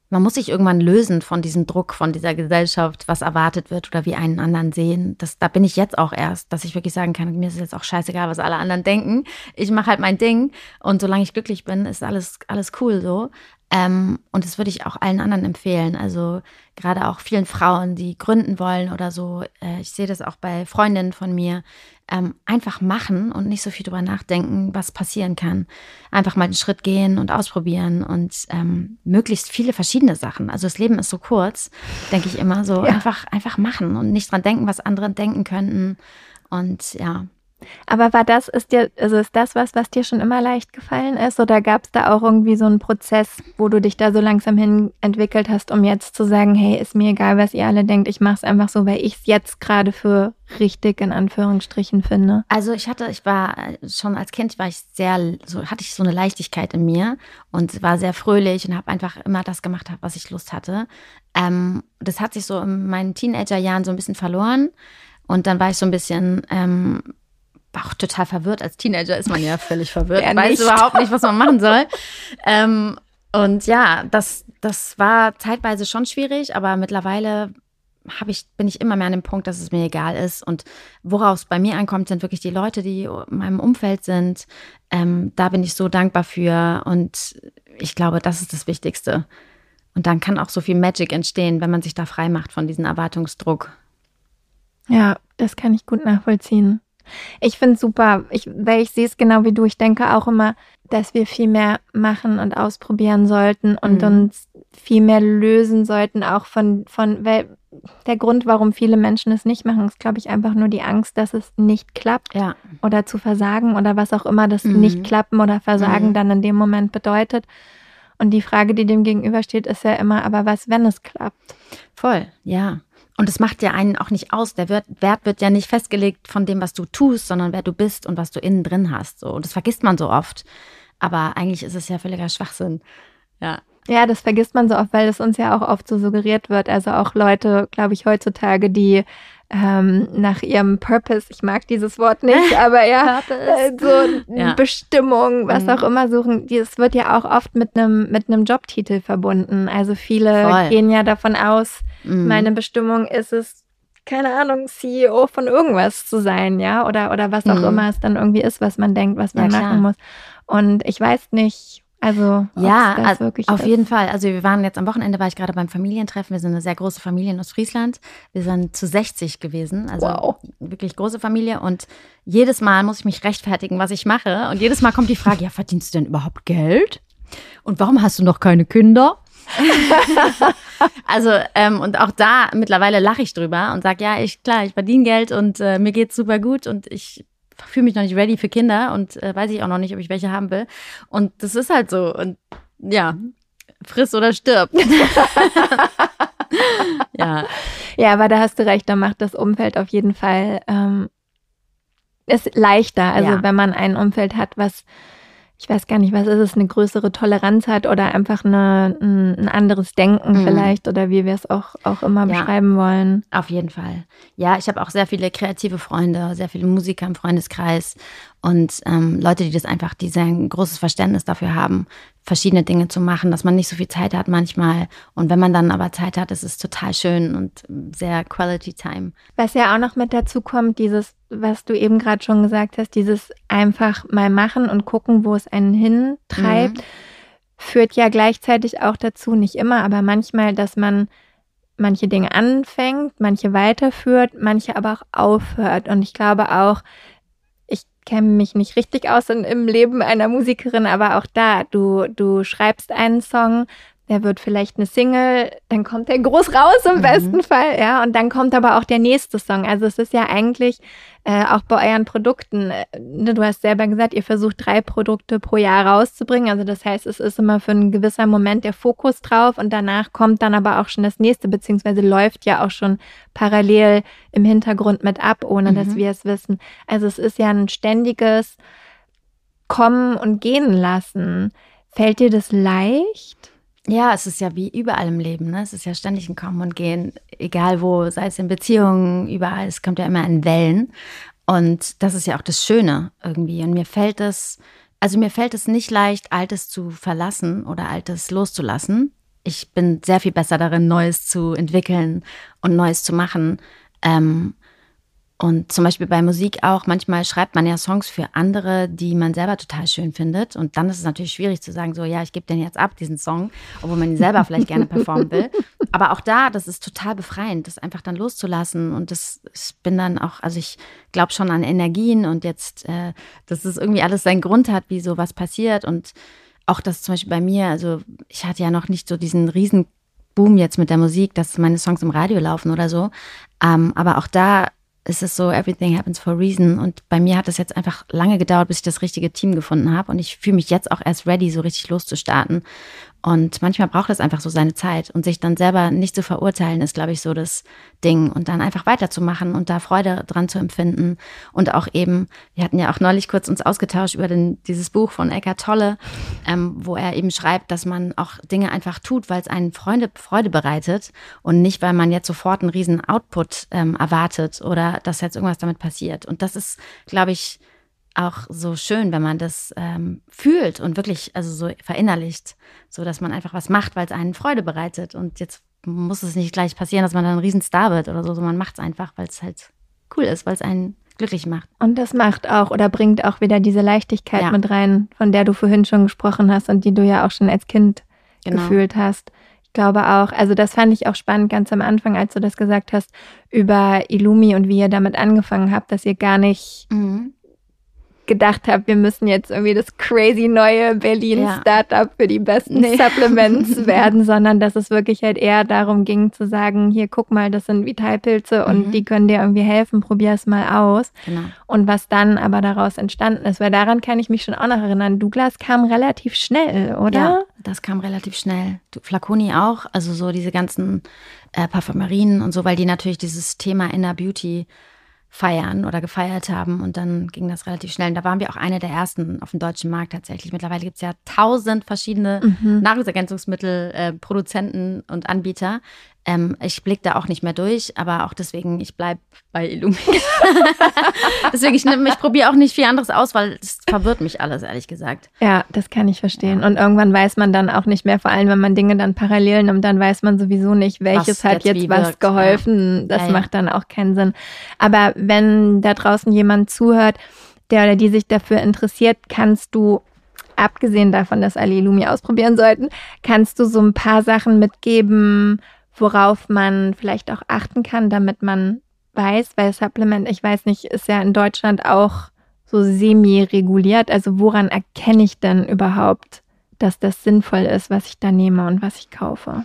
S1: man muss sich irgendwann lösen von diesem Druck von dieser Gesellschaft, was erwartet wird oder wie einen anderen sehen. Das, da bin ich jetzt auch erst, dass ich wirklich sagen kann, mir ist jetzt auch scheißegal, was alle anderen denken. Ich mache halt mein Ding und solange ich glücklich bin, ist alles, alles cool so. Ähm, und das würde ich auch allen anderen empfehlen. Also gerade auch vielen Frauen, die gründen wollen oder so. Äh, ich sehe das auch bei Freundinnen von mir. Ähm, einfach machen und nicht so viel drüber nachdenken, was passieren kann. Einfach mal einen Schritt gehen und ausprobieren und ähm, möglichst viele verschiedene Sachen. Also das Leben ist so kurz, denke ich immer so. Ja. Einfach, einfach machen und nicht dran denken, was andere denken könnten. Und ja,
S2: aber war das, ist dir, also ist das was, was dir schon immer leicht gefallen ist? Oder gab es da auch irgendwie so einen Prozess, wo du dich da so langsam hin entwickelt hast, um jetzt zu sagen, hey, ist mir egal, was ihr alle denkt, ich mache es einfach so, weil ich es jetzt gerade für richtig in Anführungsstrichen finde?
S1: Also ich hatte, ich war schon als Kind war ich sehr, so hatte ich so eine Leichtigkeit in mir und war sehr fröhlich und habe einfach immer das gemacht, was ich Lust hatte. Ähm, das hat sich so in meinen Teenagerjahren so ein bisschen verloren. Und dann war ich so ein bisschen ähm, auch total verwirrt. Als Teenager ist man ja völlig verwirrt, ja, weiß überhaupt nicht, was man machen soll. ähm, und ja, das, das war zeitweise schon schwierig, aber mittlerweile habe ich, bin ich immer mehr an dem Punkt, dass es mir egal ist. Und woraus es bei mir ankommt, sind wirklich die Leute, die in meinem Umfeld sind. Ähm, da bin ich so dankbar für. Und ich glaube, das ist das Wichtigste. Und dann kann auch so viel Magic entstehen, wenn man sich da frei macht von diesem Erwartungsdruck.
S2: Ja, das kann ich gut nachvollziehen. Ich finde es super, ich, weil ich sehe es genau wie du. Ich denke auch immer, dass wir viel mehr machen und ausprobieren sollten und mhm. uns viel mehr lösen sollten, auch von, von, weil der Grund, warum viele Menschen es nicht machen, ist, glaube ich, einfach nur die Angst, dass es nicht klappt
S1: ja.
S2: oder zu versagen oder was auch immer das mhm. nicht klappen oder versagen mhm. dann in dem Moment bedeutet. Und die Frage, die dem gegenübersteht, ist ja immer, aber was, wenn es klappt?
S1: Voll, ja. Und es macht ja einen auch nicht aus. Der Wert, Wert wird ja nicht festgelegt von dem, was du tust, sondern wer du bist und was du innen drin hast. So, und das vergisst man so oft. Aber eigentlich ist es ja völliger Schwachsinn. Ja.
S2: Ja, das vergisst man so oft, weil es uns ja auch oft so suggeriert wird. Also auch Leute, glaube ich, heutzutage, die ähm, nach ihrem Purpose, ich mag dieses Wort nicht, aber ja, äh, so ja. Bestimmung, was mhm. auch immer suchen, das wird ja auch oft mit einem mit einem Jobtitel verbunden. Also viele Voll. gehen ja davon aus, mhm. meine Bestimmung ist es, keine Ahnung, CEO von irgendwas zu sein, ja, oder oder was auch mhm. immer es dann irgendwie ist, was man denkt, was man ja, machen muss. Und ich weiß nicht, also
S1: ja, also auf ist. jeden Fall. Also wir waren jetzt am Wochenende, war ich gerade beim Familientreffen. Wir sind eine sehr große Familie in Ostfriesland. Wir sind zu 60 gewesen, also wow. wirklich große Familie. Und jedes Mal muss ich mich rechtfertigen, was ich mache. Und jedes Mal kommt die Frage: Ja, verdienst du denn überhaupt Geld? Und warum hast du noch keine Kinder? also ähm, und auch da mittlerweile lache ich drüber und sage ja, ich klar, ich verdiene Geld und äh, mir geht's super gut und ich fühle mich noch nicht ready für Kinder und äh, weiß ich auch noch nicht, ob ich welche haben will. Und das ist halt so. Und ja, friss oder stirb.
S2: ja. Ja, aber da hast du recht, da macht das Umfeld auf jeden Fall ähm, ist leichter. Also ja. wenn man ein Umfeld hat, was ich weiß gar nicht, was ist es, eine größere Toleranz hat oder einfach eine, ein, anderes Denken mhm. vielleicht oder wie wir es auch, auch immer ja, beschreiben wollen.
S1: Auf jeden Fall. Ja, ich habe auch sehr viele kreative Freunde, sehr viele Musiker im Freundeskreis Und ähm, Leute, die das einfach, die ein großes Verständnis dafür haben, verschiedene Dinge zu machen, dass man nicht so viel Zeit hat manchmal. Und wenn man dann aber Zeit hat, ist es total schön und sehr Quality Time.
S2: Was ja auch noch mit dazu kommt, dieses, was du eben gerade schon gesagt hast, dieses einfach mal machen und gucken, wo es einen hintreibt, mhm. führt ja gleichzeitig auch dazu, nicht immer, aber manchmal, dass man manche Dinge anfängt, manche weiterführt, manche aber auch aufhört. Und ich glaube auch, kenne mich nicht richtig aus in, im Leben einer Musikerin, aber auch da, du, du schreibst einen Song, der wird vielleicht eine Single, dann kommt der groß raus im mhm. besten Fall, ja, und dann kommt aber auch der nächste Song. Also es ist ja eigentlich äh, auch bei euren Produkten, äh, ne, du hast selber gesagt, ihr versucht drei Produkte pro Jahr rauszubringen. Also das heißt, es ist immer für einen gewisser Moment der Fokus drauf und danach kommt dann aber auch schon das nächste, beziehungsweise läuft ja auch schon parallel im Hintergrund mit ab, ohne mhm. dass wir es wissen. Also es ist ja ein ständiges Kommen und Gehen lassen. Fällt dir das leicht?
S1: Ja, es ist ja wie überall im Leben, ne? Es ist ja ständig ein Kommen und Gehen, egal wo, sei es in Beziehungen, überall. Es kommt ja immer in Wellen. Und das ist ja auch das Schöne irgendwie. Und mir fällt es, also mir fällt es nicht leicht, Altes zu verlassen oder Altes loszulassen. Ich bin sehr viel besser darin, Neues zu entwickeln und Neues zu machen. Ähm, und zum Beispiel bei Musik auch, manchmal schreibt man ja Songs für andere, die man selber total schön findet. Und dann ist es natürlich schwierig zu sagen, so, ja, ich gebe den jetzt ab, diesen Song, obwohl man ihn selber vielleicht gerne performen will. Aber auch da, das ist total befreiend, das einfach dann loszulassen. Und das, ich bin dann auch, also ich glaube schon an Energien und jetzt, äh, dass es irgendwie alles seinen Grund hat, wie sowas passiert. Und auch das zum Beispiel bei mir, also ich hatte ja noch nicht so diesen riesen Boom jetzt mit der Musik, dass meine Songs im Radio laufen oder so. Ähm, aber auch da ist es so, everything happens for a reason. Und bei mir hat es jetzt einfach lange gedauert, bis ich das richtige Team gefunden habe. Und ich fühle mich jetzt auch erst ready, so richtig loszustarten. Und manchmal braucht es einfach so seine Zeit. Und sich dann selber nicht zu verurteilen, ist, glaube ich, so das Ding. Und dann einfach weiterzumachen und da Freude dran zu empfinden. Und auch eben, wir hatten ja auch neulich kurz uns ausgetauscht über den, dieses Buch von Eckhart Tolle, ähm, wo er eben schreibt, dass man auch Dinge einfach tut, weil es einen Freude, Freude bereitet und nicht, weil man jetzt sofort einen riesen Output ähm, erwartet oder dass jetzt irgendwas damit passiert. Und das ist, glaube ich, auch so schön, wenn man das ähm, fühlt und wirklich also so verinnerlicht, so dass man einfach was macht, weil es einen Freude bereitet. Und jetzt muss es nicht gleich passieren, dass man dann ein Riesenstar wird oder so, sondern man macht es einfach, weil es halt cool ist, weil es einen glücklich macht.
S2: Und das macht auch oder bringt auch wieder diese Leichtigkeit ja. mit rein, von der du vorhin schon gesprochen hast und die du ja auch schon als Kind genau. gefühlt hast. Ich glaube auch, also das fand ich auch spannend ganz am Anfang, als du das gesagt hast über Illumi und wie ihr damit angefangen habt, dass ihr gar nicht mhm gedacht habe, wir müssen jetzt irgendwie das crazy neue Berlin-Startup für die besten nee. Supplements werden, sondern dass es wirklich halt eher darum ging zu sagen, hier guck mal, das sind Vitalpilze und mhm. die können dir irgendwie helfen, probier es mal aus. Genau. Und was dann aber daraus entstanden ist, weil daran kann ich mich schon auch noch erinnern, Douglas kam relativ schnell, oder?
S1: Ja, das kam relativ schnell. Flaconi auch, also so diese ganzen äh, Parfümerien und so, weil die natürlich dieses Thema Inner Beauty feiern oder gefeiert haben. Und dann ging das relativ schnell. Und da waren wir auch eine der ersten auf dem deutschen Markt tatsächlich. Mittlerweile gibt es ja tausend verschiedene mhm. Nahrungsergänzungsmittel-Produzenten äh, und Anbieter. Ähm, ich blicke da auch nicht mehr durch, aber auch deswegen, ich bleibe bei Illumi. deswegen, ich, ich probiere auch nicht viel anderes aus, weil es verwirrt mich alles, ehrlich gesagt.
S2: Ja, das kann ich verstehen. Ja. Und irgendwann weiß man dann auch nicht mehr, vor allem wenn man Dinge dann parallel nimmt, dann weiß man sowieso nicht, welches was hat jetzt, jetzt was wirkt. geholfen. Ja. Das ja, macht dann auch keinen Sinn. Aber wenn da draußen jemand zuhört, der oder die sich dafür interessiert, kannst du abgesehen davon, dass alle Illumi ausprobieren sollten, kannst du so ein paar Sachen mitgeben, worauf man vielleicht auch achten kann, damit man weiß, weil Supplement, ich weiß nicht, ist ja in Deutschland auch so semi-reguliert. Also woran erkenne ich denn überhaupt, dass das sinnvoll ist, was ich da nehme und was ich kaufe?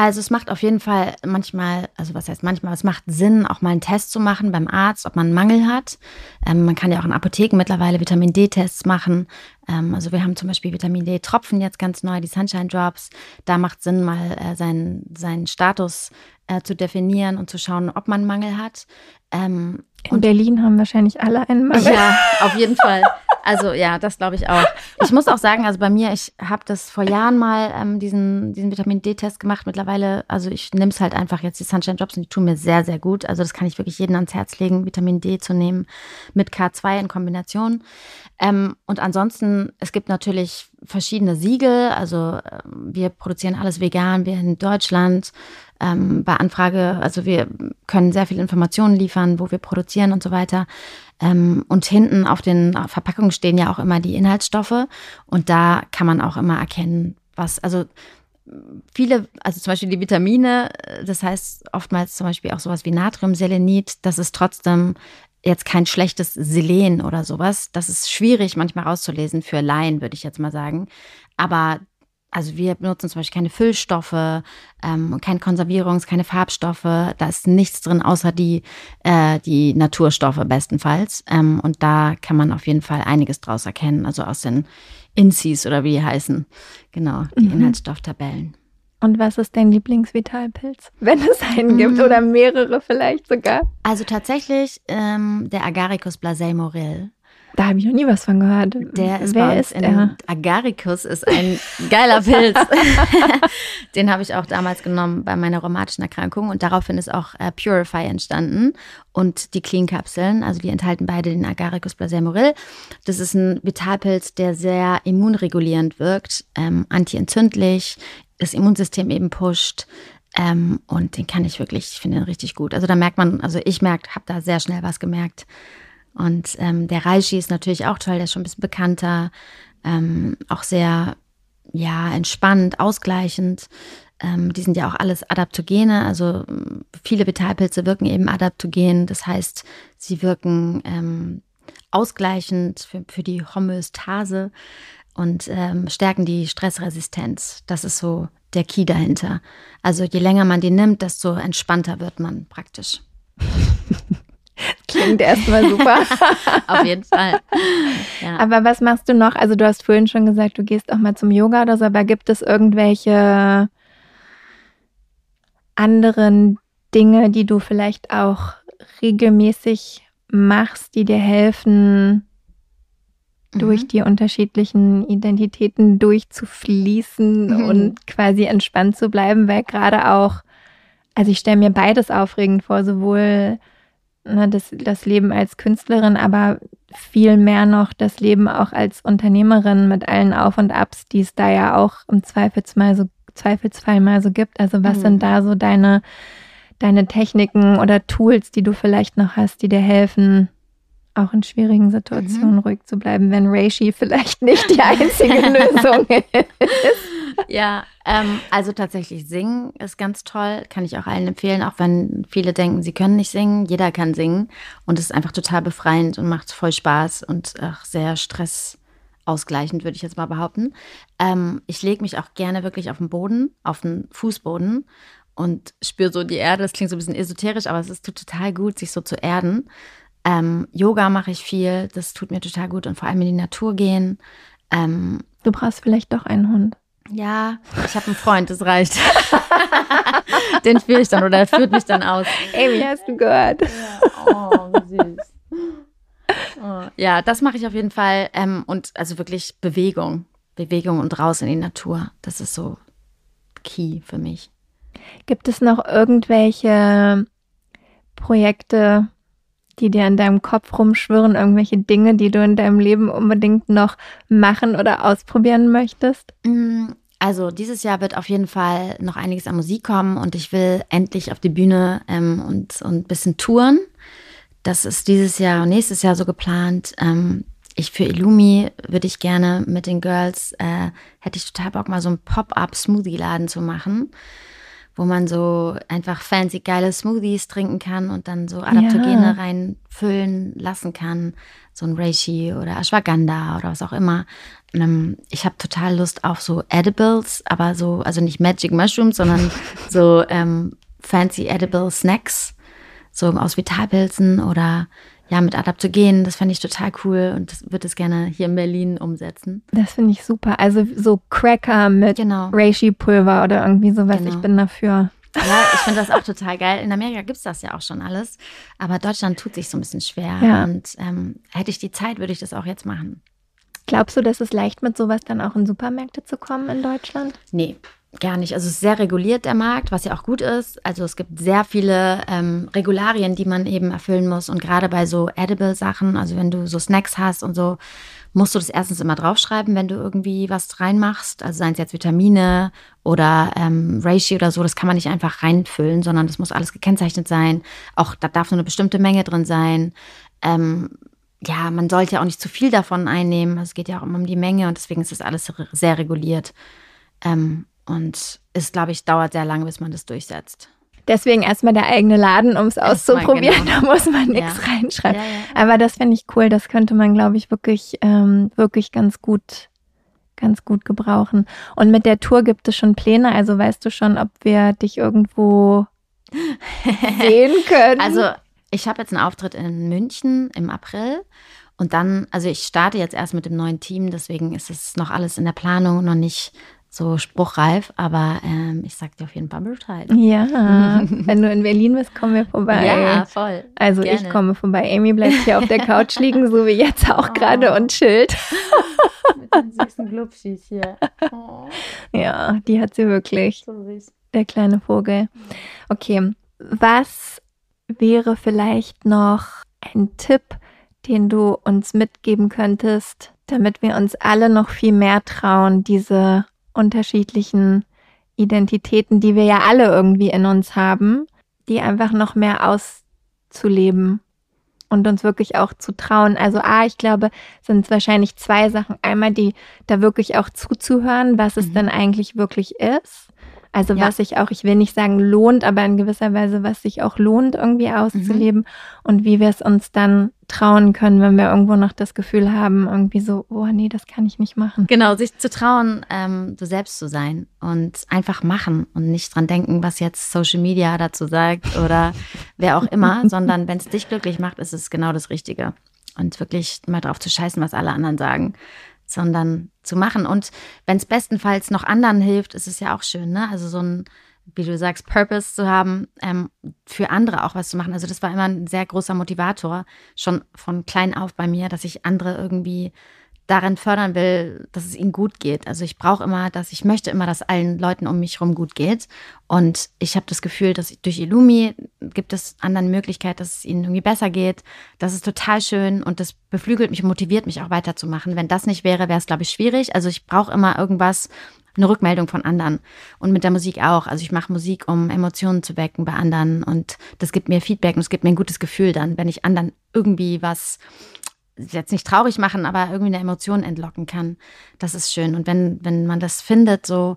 S1: Also es macht auf jeden Fall manchmal, also was heißt manchmal, es macht Sinn, auch mal einen Test zu machen beim Arzt, ob man einen Mangel hat. Ähm, man kann ja auch in Apotheken mittlerweile Vitamin D-Tests machen. Ähm, also wir haben zum Beispiel Vitamin D-Tropfen jetzt ganz neu, die Sunshine Drops. Da macht Sinn, mal äh, seinen, seinen Status äh, zu definieren und zu schauen, ob man einen Mangel hat.
S2: Ähm, in Berlin haben wahrscheinlich alle einen Mangel.
S1: Ja, auf jeden Fall. Also ja, das glaube ich auch. Ich muss auch sagen, also bei mir, ich habe das vor Jahren mal ähm, diesen, diesen Vitamin D-Test gemacht. Mittlerweile, also ich nehme es halt einfach jetzt die Sunshine Drops und die tun mir sehr, sehr gut. Also das kann ich wirklich jedem ans Herz legen, Vitamin D zu nehmen mit K2 in Kombination. Ähm, und ansonsten, es gibt natürlich verschiedene Siegel. Also ähm, wir produzieren alles vegan, wir in Deutschland. Ähm, bei Anfrage, also wir können sehr viele Informationen liefern, wo wir produzieren und so weiter. Ähm, und hinten auf den Verpackungen stehen ja auch immer die Inhaltsstoffe. Und da kann man auch immer erkennen, was, also viele, also zum Beispiel die Vitamine, das heißt oftmals zum Beispiel auch sowas wie Natriumselenit, das ist trotzdem jetzt kein schlechtes Selen oder sowas. Das ist schwierig manchmal rauszulesen für Laien, würde ich jetzt mal sagen. Aber also wir benutzen zum Beispiel keine Füllstoffe, ähm, keine Konservierungs-, keine Farbstoffe. Da ist nichts drin, außer die, äh, die Naturstoffe bestenfalls. Ähm, und da kann man auf jeden Fall einiges draus erkennen, also aus den INSIs oder wie die heißen. Genau, die mhm. Inhaltsstofftabellen.
S2: Und was ist dein Lieblingsvitalpilz? Wenn es einen mm. gibt oder mehrere vielleicht sogar.
S1: Also tatsächlich ähm, der Agaricus blasei morel.
S2: Da habe ich noch nie was von gehört.
S1: Der ist Wer ist er? Agaricus ist ein geiler Pilz. Den habe ich auch damals genommen bei meiner rheumatischen Erkrankung und daraufhin ist auch äh, Purify entstanden und die Clean-Kapseln, also die enthalten beide den Agaricus blasemoril. Das ist ein Vitalpilz, der sehr immunregulierend wirkt, ähm, antientzündlich, das Immunsystem eben pusht. Ähm, und den kann ich wirklich, ich finde den richtig gut. Also da merkt man, also ich merkt, habe da sehr schnell was gemerkt. Und ähm, der Reishi ist natürlich auch toll, der ist schon ein bisschen bekannter, ähm, auch sehr, ja, entspannt, ausgleichend. Ähm, die sind ja auch alles Adaptogene, also viele Vitalpilze wirken eben adaptogen, das heißt, sie wirken ähm, ausgleichend für, für die Homöostase und ähm, stärken die Stressresistenz. Das ist so der Key dahinter. Also je länger man die nimmt, desto entspannter wird man praktisch.
S2: Klingt erstmal super.
S1: Auf jeden Fall.
S2: Ja. Aber was machst du noch? Also du hast vorhin schon gesagt, du gehst auch mal zum Yoga oder so, aber gibt es irgendwelche anderen Dinge, die du vielleicht auch regelmäßig machst, die dir helfen, mhm. durch die unterschiedlichen Identitäten durchzufließen mhm. und quasi entspannt zu bleiben, weil gerade auch, also ich stelle mir beides aufregend vor, sowohl ne, das, das Leben als Künstlerin, aber viel mehr noch das Leben auch als Unternehmerin mit allen Auf und Abs, die es da ja auch im Zweifelsfall so, Zweifelsfall mal so gibt. Also was mhm. sind da so deine, deine Techniken oder Tools, die du vielleicht noch hast, die dir helfen, auch in schwierigen Situationen mhm. ruhig zu bleiben, wenn Reishi vielleicht nicht die einzige Lösung ist.
S1: Ja, ähm, also tatsächlich singen ist ganz toll, kann ich auch allen empfehlen, auch wenn viele denken, sie können nicht singen. Jeder kann singen und es ist einfach total befreiend und macht voll Spaß und auch sehr stressausgleichend, würde ich jetzt mal behaupten. Ähm, ich lege mich auch gerne wirklich auf den Boden, auf den Fußboden und spüre so die Erde. Das klingt so ein bisschen esoterisch, aber es ist total gut, sich so zu erden. Ähm, Yoga mache ich viel, das tut mir total gut und vor allem in die Natur gehen.
S2: Ähm, du brauchst vielleicht doch einen Hund.
S1: Ja, ich habe einen Freund, das reicht. Den führe ich dann oder er führt mich dann aus.
S2: Amy, hast du gehört?
S1: Ja. Oh, wie süß. Oh, ja, das mache ich auf jeden Fall. Ähm, und also wirklich Bewegung. Bewegung und raus in die Natur. Das ist so key für mich.
S2: Gibt es noch irgendwelche Projekte, die dir in deinem Kopf rumschwirren, irgendwelche Dinge, die du in deinem Leben unbedingt noch machen oder ausprobieren möchtest?
S1: Mm, also dieses Jahr wird auf jeden Fall noch einiges an Musik kommen und ich will endlich auf die Bühne ähm, und, und ein bisschen touren. Das ist dieses Jahr und nächstes Jahr so geplant. Ähm, ich für Illumi würde ich gerne mit den Girls, äh, hätte ich total Bock, mal so einen Pop-up-Smoothie-Laden zu machen wo man so einfach fancy geile Smoothies trinken kann und dann so Adaptogene ja. reinfüllen lassen kann. So ein Reishi oder Ashwagandha oder was auch immer. Ähm, ich habe total Lust auf so Edibles, aber so, also nicht Magic Mushrooms, sondern so ähm, fancy Edible Snacks, so aus Vitalpilzen oder ja, mit Adaptogenen, das fände ich total cool und das würde es gerne hier in Berlin umsetzen.
S2: Das finde ich super. Also so Cracker mit genau. Reishi-Pulver oder irgendwie sowas. Genau. Ich bin dafür.
S1: Ja, ich finde das auch total geil. In Amerika gibt es das ja auch schon alles. Aber Deutschland tut sich so ein bisschen schwer.
S2: Ja.
S1: Und ähm, hätte ich die Zeit, würde ich das auch jetzt machen.
S2: Glaubst du, dass es leicht mit sowas dann auch in Supermärkte zu kommen in Deutschland?
S1: Nee, gar nicht. Also sehr reguliert, der Markt, was ja auch gut ist. Also es gibt sehr viele ähm, Regularien, die man eben erfüllen muss. Und gerade bei so Edible-Sachen, also wenn du so Snacks hast und so, musst du das erstens immer draufschreiben, wenn du irgendwie was reinmachst. Also seien es jetzt Vitamine oder ähm, Ratio oder so, das kann man nicht einfach reinfüllen, sondern das muss alles gekennzeichnet sein. Auch da darf nur eine bestimmte Menge drin sein. Ähm, ja, man sollte ja auch nicht zu viel davon einnehmen. Es geht ja auch immer um die Menge und deswegen ist das alles sehr reguliert. Ähm, und es, glaube ich, dauert sehr lange, bis man das durchsetzt.
S2: Deswegen erstmal der eigene Laden, um es auszuprobieren. Genau. Da muss man nichts ja. reinschreiben. Ja, ja. Aber das finde ich cool. Das könnte man, glaube ich, wirklich, ähm, wirklich ganz gut, ganz gut gebrauchen. Und mit der Tour gibt es schon Pläne. Also weißt du schon, ob wir dich irgendwo sehen können?
S1: Also ich habe jetzt einen Auftritt in München im April. Und dann, also ich starte jetzt erst mit dem neuen Team, deswegen ist es noch alles in der Planung, noch nicht so spruchreif, aber ähm, ich sag dir auf jeden Fall Bescheid.
S2: Ja, wenn du in Berlin bist, kommen wir vorbei.
S1: Ja, voll.
S2: Also Gerne. ich komme vorbei. Amy bleibt hier auf der Couch liegen, so wie jetzt auch oh. gerade und chillt.
S1: Mit den süßen Glubschis hier.
S2: Oh. Ja, die hat sie wirklich. So süß. Der kleine Vogel. Okay, was wäre vielleicht noch ein Tipp, den du uns mitgeben könntest, damit wir uns alle noch viel mehr trauen, diese unterschiedlichen Identitäten, die wir ja alle irgendwie in uns haben, die einfach noch mehr auszuleben und uns wirklich auch zu trauen. Also A, ich glaube, sind es wahrscheinlich zwei Sachen. Einmal die da wirklich auch zuzuhören, was es mhm. denn eigentlich wirklich ist. Also ja. was sich auch, ich will nicht sagen lohnt, aber in gewisser Weise, was sich auch lohnt, irgendwie auszuleben mhm. und wie wir es uns dann trauen können, wenn wir irgendwo noch das Gefühl haben, irgendwie so, oh nee, das kann ich nicht machen.
S1: Genau, sich zu trauen, ähm, du selbst zu sein und einfach machen und nicht dran denken, was jetzt Social Media dazu sagt oder wer auch immer, sondern wenn es dich glücklich macht, ist es genau das Richtige. Und wirklich mal drauf zu scheißen, was alle anderen sagen sondern zu machen. Und wenn es bestenfalls noch anderen hilft, ist es ja auch schön, ne? Also so ein, wie du sagst, Purpose zu haben, ähm, für andere auch was zu machen. Also das war immer ein sehr großer Motivator, schon von klein auf bei mir, dass ich andere irgendwie darin fördern will, dass es ihnen gut geht. Also ich brauche immer, dass ich möchte immer, dass allen Leuten um mich herum gut geht. Und ich habe das Gefühl, dass durch Illumi gibt es anderen Möglichkeiten, dass es ihnen irgendwie besser geht. Das ist total schön und das beflügelt mich und motiviert mich auch weiterzumachen. Wenn das nicht wäre, wäre es, glaube ich, schwierig. Also ich brauche immer irgendwas, eine Rückmeldung von anderen. Und mit der Musik auch. Also ich mache Musik, um Emotionen zu wecken bei anderen. Und das gibt mir Feedback und es gibt mir ein gutes Gefühl dann, wenn ich anderen irgendwie was jetzt nicht traurig machen, aber irgendwie eine Emotion entlocken kann. Das ist schön. Und wenn, wenn man das findet, so,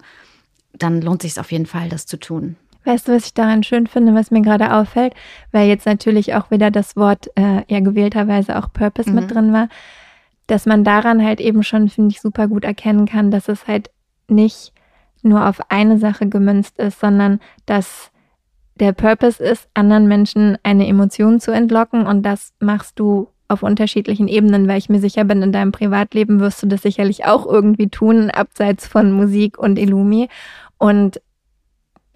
S1: dann lohnt sich auf jeden Fall, das zu tun.
S2: Weißt du, was ich daran schön finde, was mir gerade auffällt, weil jetzt natürlich auch wieder das Wort äh, ja gewählterweise auch Purpose mhm. mit drin war, dass man daran halt eben schon, finde ich, super gut erkennen kann, dass es halt nicht nur auf eine Sache gemünzt ist, sondern dass der Purpose ist, anderen Menschen eine Emotion zu entlocken und das machst du auf unterschiedlichen Ebenen, weil ich mir sicher bin, in deinem Privatleben wirst du das sicherlich auch irgendwie tun, abseits von Musik und Illumi. Und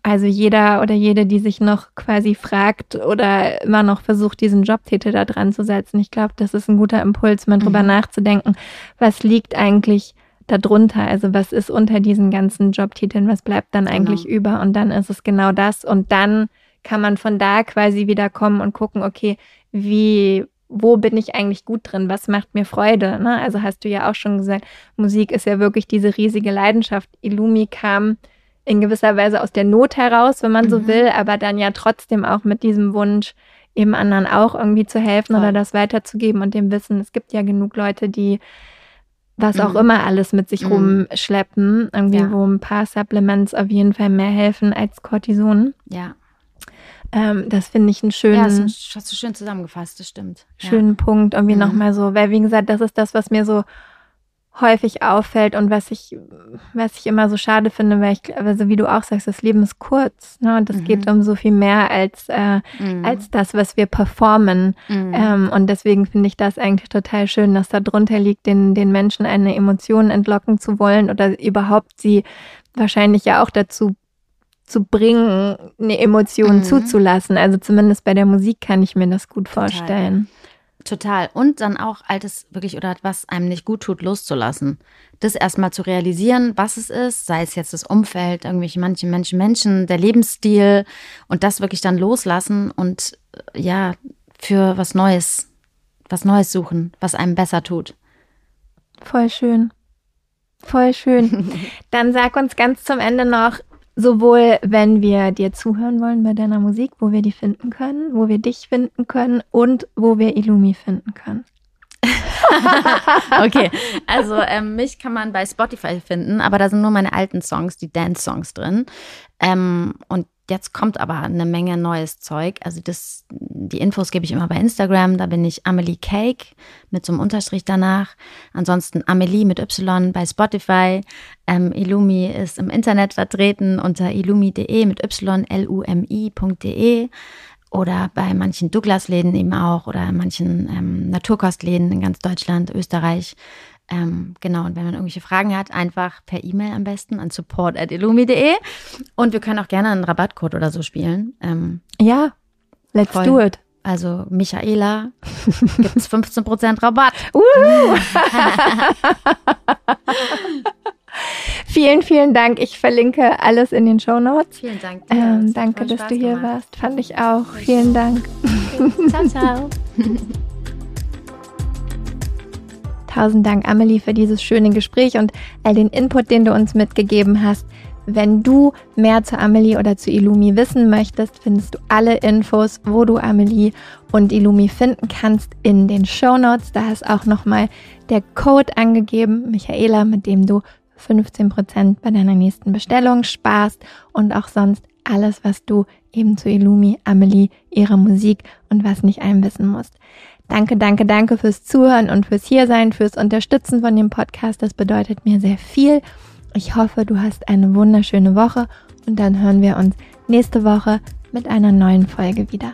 S2: also jeder oder jede, die sich noch quasi fragt oder immer noch versucht, diesen Jobtitel da dran zu setzen, ich glaube, das ist ein guter Impuls, mal drüber mhm. nachzudenken, was liegt eigentlich darunter, also was ist unter diesen ganzen Jobtiteln, was bleibt dann genau. eigentlich genau. über und dann ist es genau das und dann kann man von da quasi wieder kommen und gucken, okay, wie wo bin ich eigentlich gut drin, was macht mir Freude. Ne? Also hast du ja auch schon gesagt, Musik ist ja wirklich diese riesige Leidenschaft. Illumi kam in gewisser Weise aus der Not heraus, wenn man mhm. so will, aber dann ja trotzdem auch mit diesem Wunsch, eben anderen auch irgendwie zu helfen Voll. oder das weiterzugeben und dem Wissen, es gibt ja genug Leute, die was auch mhm. immer alles mit sich mhm. rumschleppen, irgendwie, ja. wo ein paar Supplements auf jeden Fall mehr helfen als Cortison.
S1: Ja.
S2: Ähm, das finde ich einen schönen. Ja,
S1: das hast du schön zusammengefasst, das stimmt.
S2: Schönen ja. Punkt, irgendwie mhm. nochmal so, weil wie gesagt, das ist das, was mir so häufig auffällt und was ich, was ich immer so schade finde, weil ich, also wie du auch sagst, das Leben ist kurz, ne? Und es mhm. geht um so viel mehr als, äh, mhm. als das, was wir performen. Mhm. Ähm, und deswegen finde ich das eigentlich total schön, dass da drunter liegt, den, den Menschen eine Emotion entlocken zu wollen oder überhaupt sie wahrscheinlich ja auch dazu zu bringen, eine Emotion mhm. zuzulassen. Also zumindest bei der Musik kann ich mir das gut Total. vorstellen.
S1: Total. Und dann auch altes wirklich oder was einem nicht gut tut, loszulassen. Das erstmal zu realisieren, was es ist, sei es jetzt das Umfeld, irgendwelche manche Menschen, Menschen, der Lebensstil und das wirklich dann loslassen und äh, ja, für was Neues, was Neues suchen, was einem besser tut.
S2: Voll schön. Voll schön. Dann sag uns ganz zum Ende noch, sowohl wenn wir dir zuhören wollen bei deiner Musik, wo wir die finden können, wo wir dich finden können und wo wir Illumi finden können.
S1: okay, also ähm, mich kann man bei Spotify finden, aber da sind nur meine alten Songs, die Dance-Songs drin. Ähm, und Jetzt kommt aber eine Menge neues Zeug. Also das, die Infos gebe ich immer bei Instagram. Da bin ich Amelie Cake mit so einem Unterstrich danach. Ansonsten Amelie mit Y bei Spotify. Ähm, Illumi ist im Internet vertreten unter illumi.de mit Y, L-U-M-I.de oder bei manchen Douglas-Läden eben auch oder manchen ähm, Naturkostläden in ganz Deutschland, Österreich. Ähm, genau, und wenn man irgendwelche Fragen hat, einfach per E-Mail am besten an support.illumi.de. Und wir können auch gerne einen Rabattcode oder so spielen.
S2: Ähm, ja, let's voll. do it.
S1: Also Michaela gibt es 15% Rabatt.
S2: vielen, vielen Dank. Ich verlinke alles in den Show Notes.
S1: Vielen Dank.
S2: Ähm, danke, dass du hier gemacht. warst. Fand ich auch. Vielen Dank.
S1: Ciao, ciao.
S2: Tausend Dank, Amelie, für dieses schöne Gespräch und all den Input, den du uns mitgegeben hast. Wenn du mehr zu Amelie oder zu Illumi wissen möchtest, findest du alle Infos, wo du Amelie und Illumi finden kannst, in den Show Notes. Da ist auch nochmal der Code angegeben, Michaela, mit dem du 15% bei deiner nächsten Bestellung sparst und auch sonst alles, was du eben zu Illumi, Amelie, ihrer Musik und was nicht einwissen musst. Danke, danke, danke fürs Zuhören und fürs Hiersein, fürs Unterstützen von dem Podcast. Das bedeutet mir sehr viel. Ich hoffe, du hast eine wunderschöne Woche und dann hören wir uns nächste Woche mit einer neuen Folge wieder.